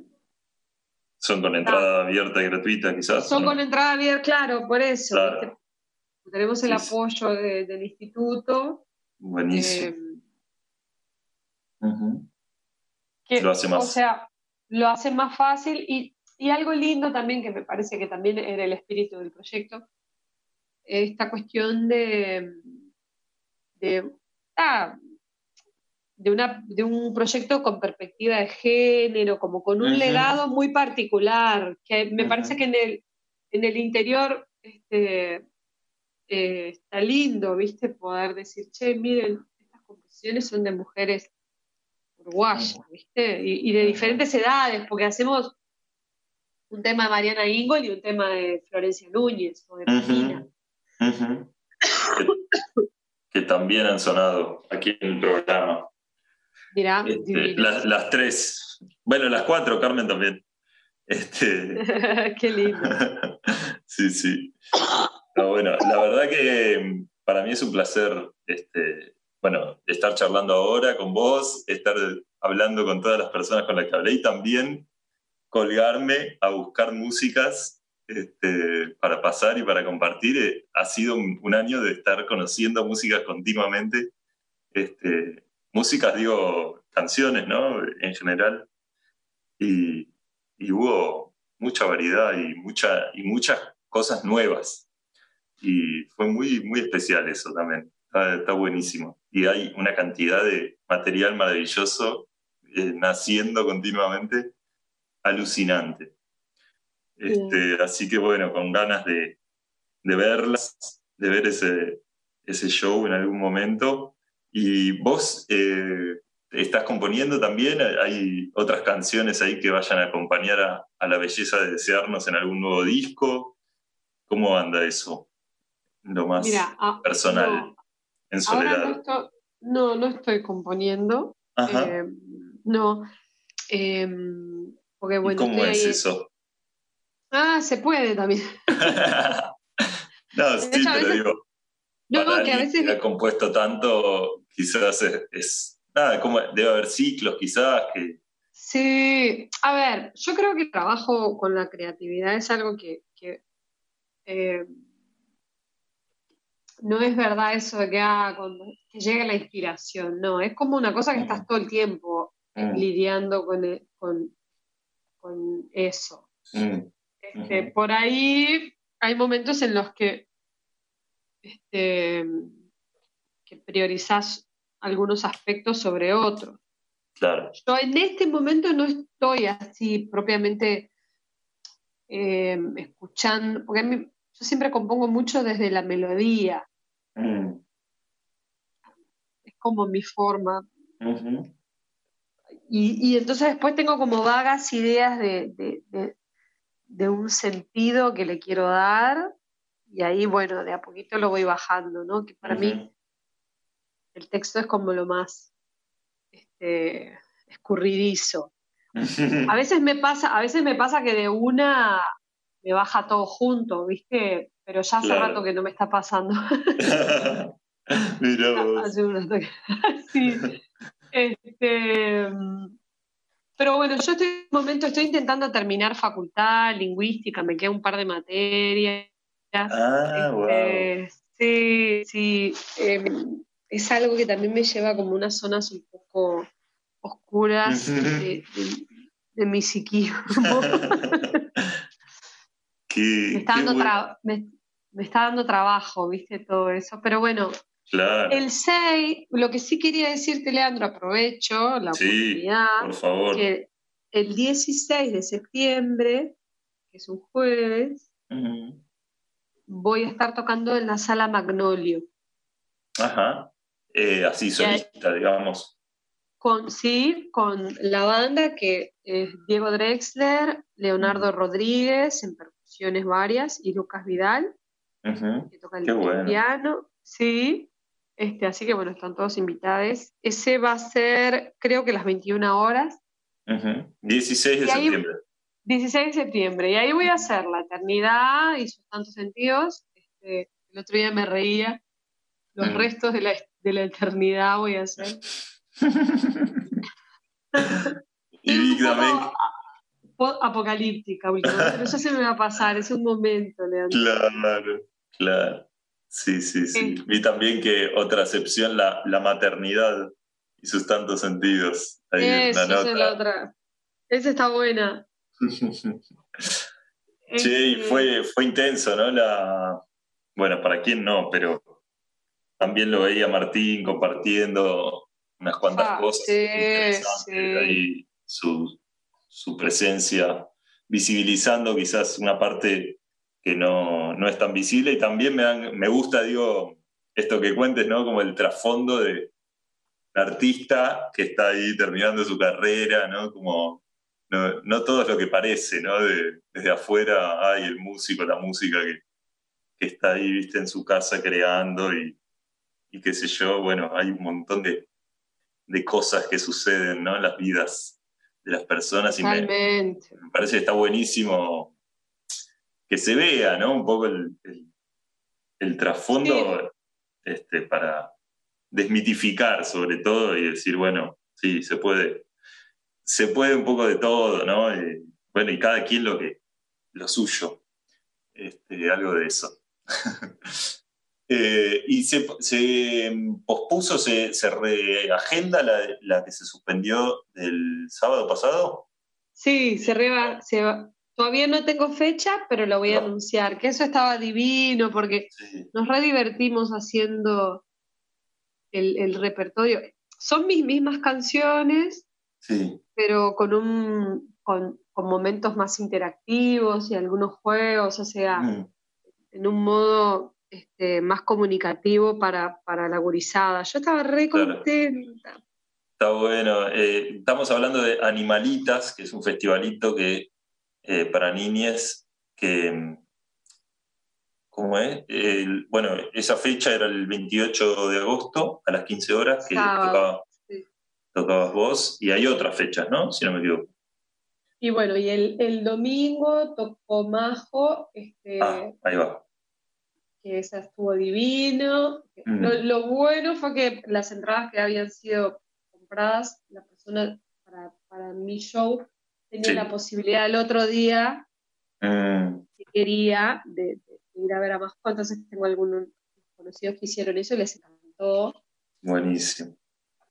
Son con entrada abierta y gratuita, quizás. son ¿no? con entrada abierta, claro, por eso. Tenemos el Sí, sí. apoyo de- del instituto. Buenísimo. eh, que, Lo hace más. O sea, lo hace más fácil y, y algo lindo también que me parece que también era el espíritu del proyecto, esta cuestión de, de, ah, de, una, de un proyecto con perspectiva de género, como con un legado muy particular, que me parece que en el, en el interior este, eh, está lindo, ¿viste? Poder decir, che, miren, estas composiciones son de mujeres uruguayas, ¿viste? Y, y de diferentes edades, porque hacemos un tema de Mariana Ingol y un tema de Florencia Núñez o de. Que, que también han sonado aquí en el programa. Mirá, Este, las, las tres. Bueno, las cuatro, Carmen también. Este, Qué lindo. sí, sí. No, bueno, la verdad que mm, para mí es un placer este, bueno, estar charlando ahora con vos, estar hablando con todas las personas con las que hablé y también colgarme a buscar músicas este, para pasar y para compartir. Eh, Ha sido un, un año de estar conociendo músicas continuamente. Este, músicas, digo, canciones, ¿no? En general. Y, y hubo mucha variedad y, mucha, y muchas cosas nuevas. Y fue muy, muy especial eso también. Está, está buenísimo. Y hay una cantidad de material maravilloso eh, naciendo continuamente, alucinante. Este, Así que bueno, con ganas de, de verlas, de ver ese, ese show en algún momento. Y vos eh, estás componiendo también, hay otras canciones ahí que vayan a acompañar a, a, la belleza de desearnos en algún nuevo disco. ¿Cómo anda eso? Lo más Mira, ah, personal, no, en ahora soledad. no, estoy, no, no estoy componiendo. Ajá. Eh, no. Eh, porque ¿Y bueno, ¿Cómo es ahí- eso? Ah, se puede también. no, sí, hecho, pero veces- digo, No, para que a veces que ha compuesto tanto, quizás es, es- nada, como debe haber ciclos quizás que Sí, a ver, yo creo que el trabajo con la creatividad es algo que, que, eh, no es verdad eso de que, ah, cuando, que llegue la inspiración, no, es como una cosa que estás todo el tiempo Mm, lidiando con, e- con, con eso. mm, Este. Por ahí hay momentos en los que, este, que priorizás algunos aspectos sobre otros. claro. Yo en este momento no estoy así propiamente eh, escuchando, porque a mí- yo siempre compongo mucho desde la melodía. Mm, como mi forma. Y, y entonces después tengo como vagas ideas de, de- de- de un sentido que le quiero dar. Y ahí, bueno, de a poquito lo voy bajando, ¿no? Que para mí el texto es como lo más este, escurridizo. A veces me pasa, a veces me pasa que de una me baja todo junto, ¿viste? Pero ya hace Claro. rato que no me está pasando. Mira vos. Hace un rato que- sí. Este, pero bueno, yo estoy en un momento, estoy intentando terminar facultad, lingüística, me queda un par de materias. Ah, wow. Este, sí, sí. em, es algo que también me lleva como unas zonas un poco oscuras de, de- de mi psiquismo. Qué, me, está dando bueno. tra- me- me está dando trabajo, ¿viste? Todo eso. Pero bueno, Claro. el 6, lo que sí quería decirte, Leandro, aprovecho la Sí, oportunidad, por favor. que el 16 de septiembre, que es un jueves, voy a estar tocando en la sala Magnolio. Ajá. Eh, así solista, digamos. Con, sí, con la banda que es Diego Drexler, Leonardo Rodríguez en percusiones varias y Lucas Vidal, que toca el, Qué el bueno. piano. Sí, este, así que bueno, están todos invitados. Ese va a ser, creo que las 21 horas, Ujú. 16 de Y ahí- septiembre. 16 de septiembre. Y ahí voy a hacer la eternidad y sus tantos sentidos. Este, el otro día me reía. Los restos de la, de la eternidad voy a hacer. y también, apocalíptica pero ya se me va a pasar, es un momento, Leandro. claro, claro. Sí, sí, sí. Sí. Vi también que otra acepción, la, la maternidad y sus tantos sentidos. Ahí Eso, la esa es la otra. Esa está buena. Che, y Este, fue, fue intenso, ¿no? La, bueno, para quién no, pero también lo veía Martín compartiendo unas cuantas Ah, cosas sí, interesantes sí. ahí, su, su presencia, visibilizando quizás una parte que no, no es tan visible y también me, dan- me gusta, digo, esto que cuentes, ¿no? Como el trasfondo de un artista que está ahí terminando su carrera, ¿no? Como no, no todo es lo que parece, ¿no? De- desde afuera hay el músico, la música que, que está ahí, viste, en su casa creando y, y qué sé yo, bueno, hay un montón de, de cosas que suceden, ¿no? En las vidas de las personas y me, me parece que está buenísimo que se vea, ¿no? Un poco el, el- el trasfondo este, para desmitificar sobre todo y decir, bueno, sí, se puede, se puede un poco de todo, ¿no? Y, bueno, y cada quien lo que, lo suyo. Este, algo de eso. Eh, y se, se pospuso, se, se reagenda la, la que se suspendió del sábado pasado. Sí, se reba, se Todavía no tengo fecha, pero lo voy a No. anunciar. Que eso estaba divino porque Sí. nos re divertimos haciendo el, el repertorio. Son mis mismas canciones, Sí. pero con un con, con momentos más interactivos y algunos juegos, o sea, Mm. en un modo este, más comunicativo para, para la gurizada. Yo estaba re Claro. contenta. Está bueno. Eh, estamos hablando de Animalitas, que es un festivalito que eh, para niñas que. ¿Cómo es? El- bueno, esa fecha era el 28 de agosto a las 15 horas que tocaba- sí. tocabas vos. Y hay otras fechas, ¿no? Si no me equivoco. Y bueno, y el, el domingo tocó Majo, este, Ah, ahí va. que esa estuvo divino. Mm. Lo, lo bueno fue que las entradas que habían sido compradas, la persona para, para mi show tenía Sí. la posibilidad el otro día, Mm, si quería, de, de ir a ver a Majo. Entonces tengo algunos conocidos que hicieron eso y les encantó. buenísimo.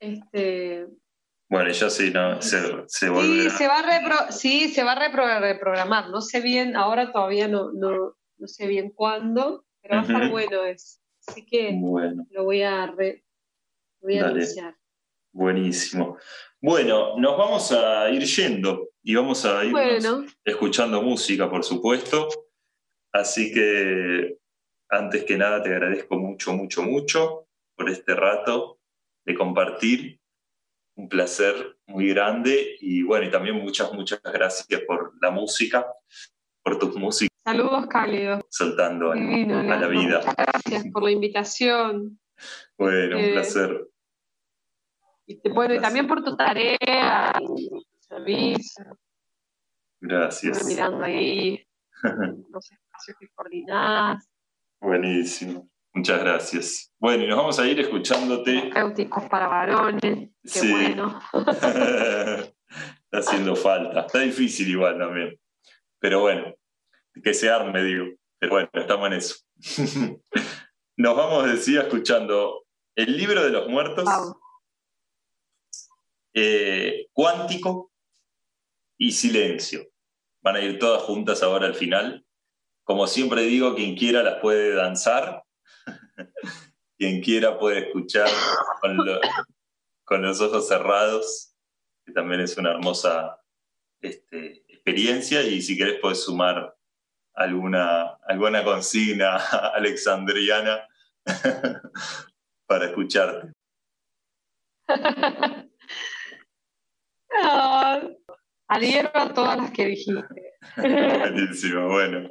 Este, Bueno, ya sí, no, se, se Sí, se va a repro- sí, se va a repro- reprogramar. No sé bien, ahora todavía no, no, no sé bien cuándo, pero va a estar bueno eso. Así que Bueno. lo voy a, re- lo voy a Dale. anunciar. Buenísimo. Bueno, nos vamos a ir yendo y vamos a ir Bueno, escuchando música, por supuesto. Así que, antes que nada, te agradezco mucho, mucho, mucho por este rato de compartir. Un placer muy grande y bueno, y también muchas, muchas gracias por la música, por tus músicas. Saludos cálidos. Saltando a, Divino, a la vida. Muchas gracias por la invitación. Bueno, un Eh, placer. Bueno, y también por tu tarea, servicio. Gracias. Estuve mirando ahí los espacios que coordinás, Buenísimo. Muchas gracias. Bueno, y nos vamos a ir escuchándote. terapéuticos para varones. Qué Sí. bueno. Está haciendo falta. Está difícil igual también. Pero bueno, que se arme, digo. Pero bueno, estamos en eso. Nos vamos, decía, escuchando el libro de los muertos, eh, cuántico y silencio. Van a ir todas juntas ahora al final. Como siempre digo, quien quiera las puede danzar. quien quiera puede escuchar con, lo- con los ojos cerrados, que también es una hermosa este, experiencia. Y si querés, puedes sumar alguna, alguna consigna alexandriana para escucharte. Ah, Adhiero a todas las que dijiste. Buenísimo, bueno.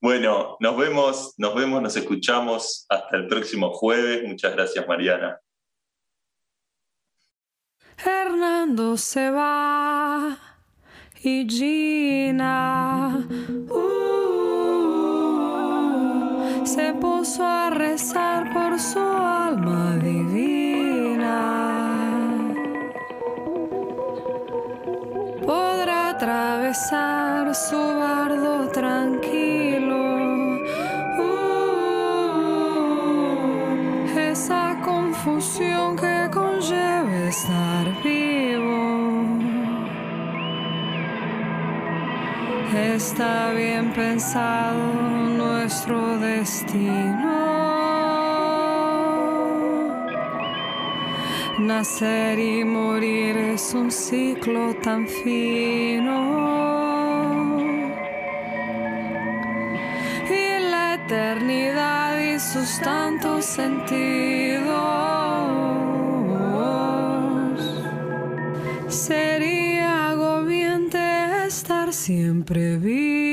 Bueno, nos vemos, nos vemos, nos escuchamos hasta el próximo jueves. Muchas gracias, Mariana. Hernando se va y Gina uh, se puso a rezar por su alma divina. Atravesar su bardo tranquilo. Uh, esa confusión que conlleva estar vivo. Está bien pensado nuestro destino. Nacer y morir es un ciclo tan fino. Y la eternidad y sus tantos sentidos sería agobiante estar siempre vivo.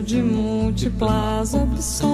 De múltiplas opções,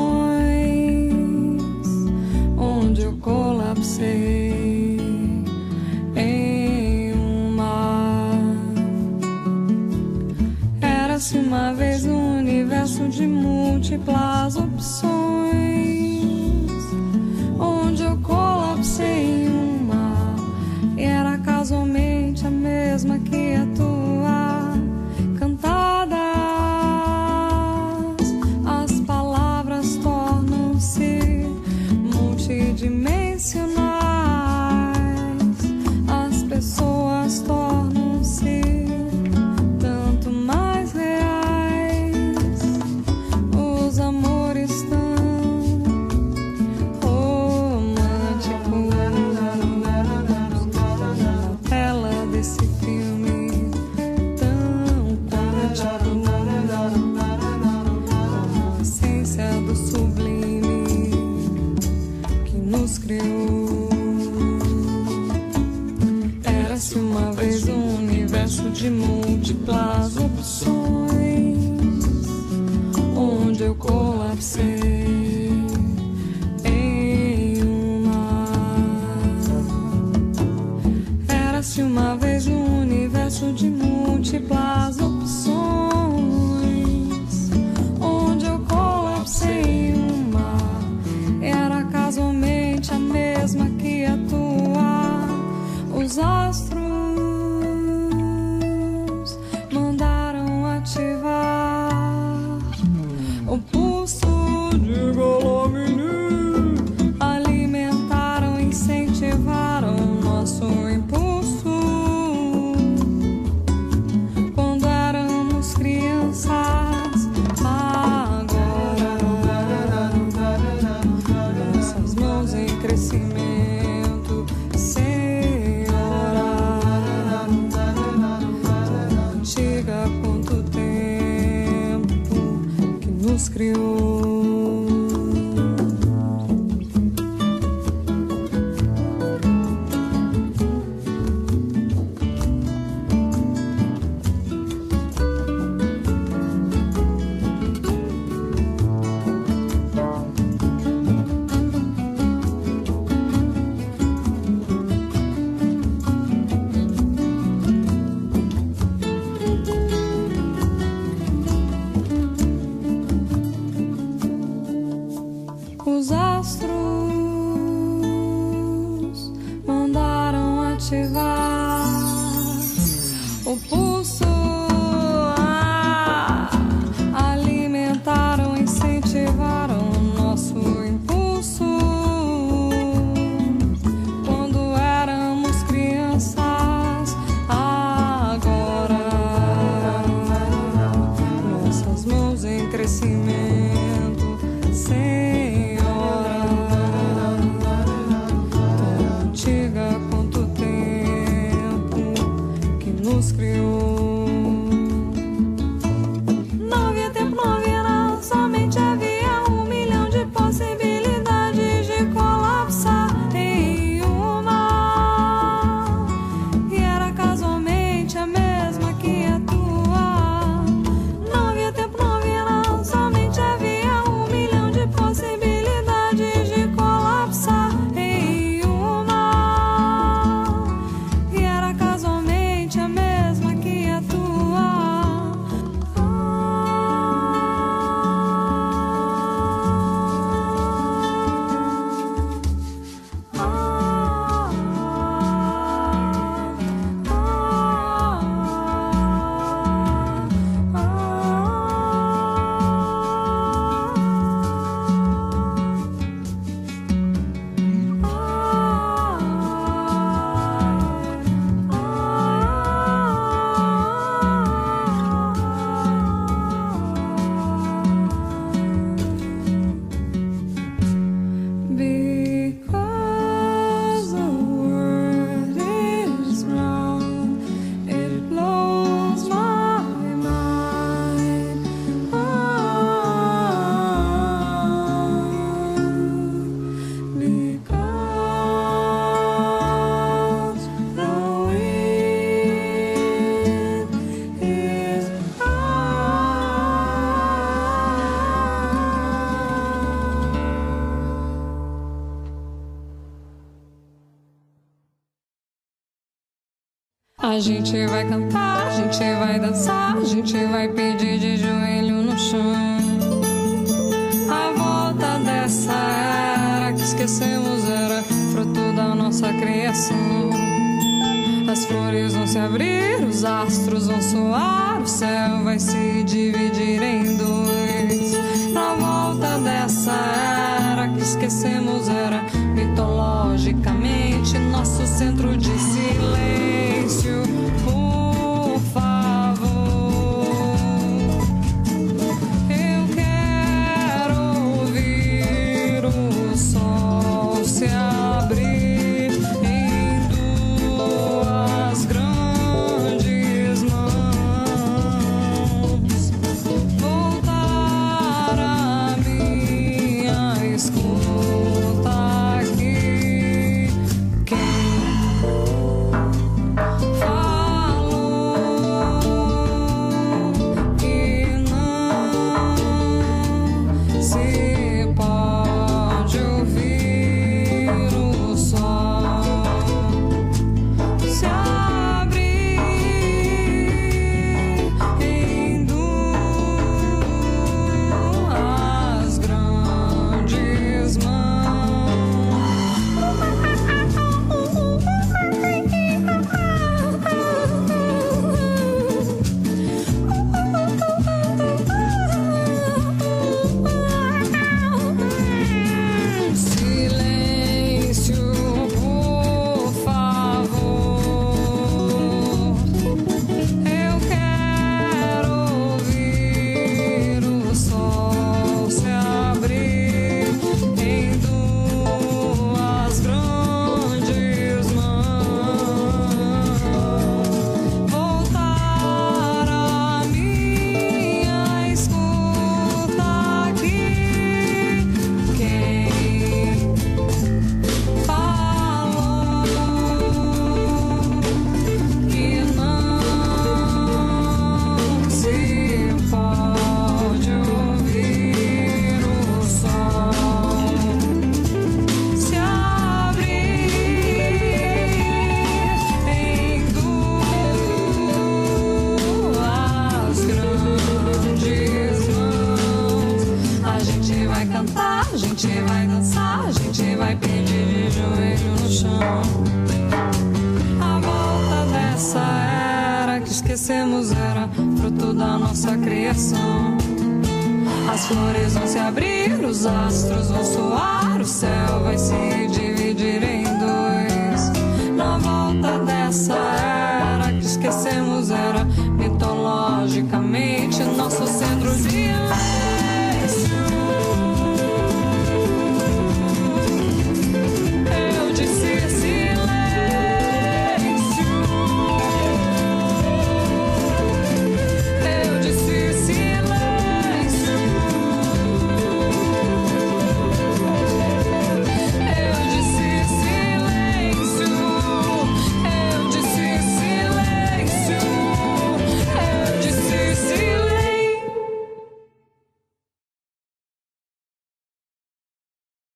gente vai cantar, a gente vai dançar, a gente vai pensar.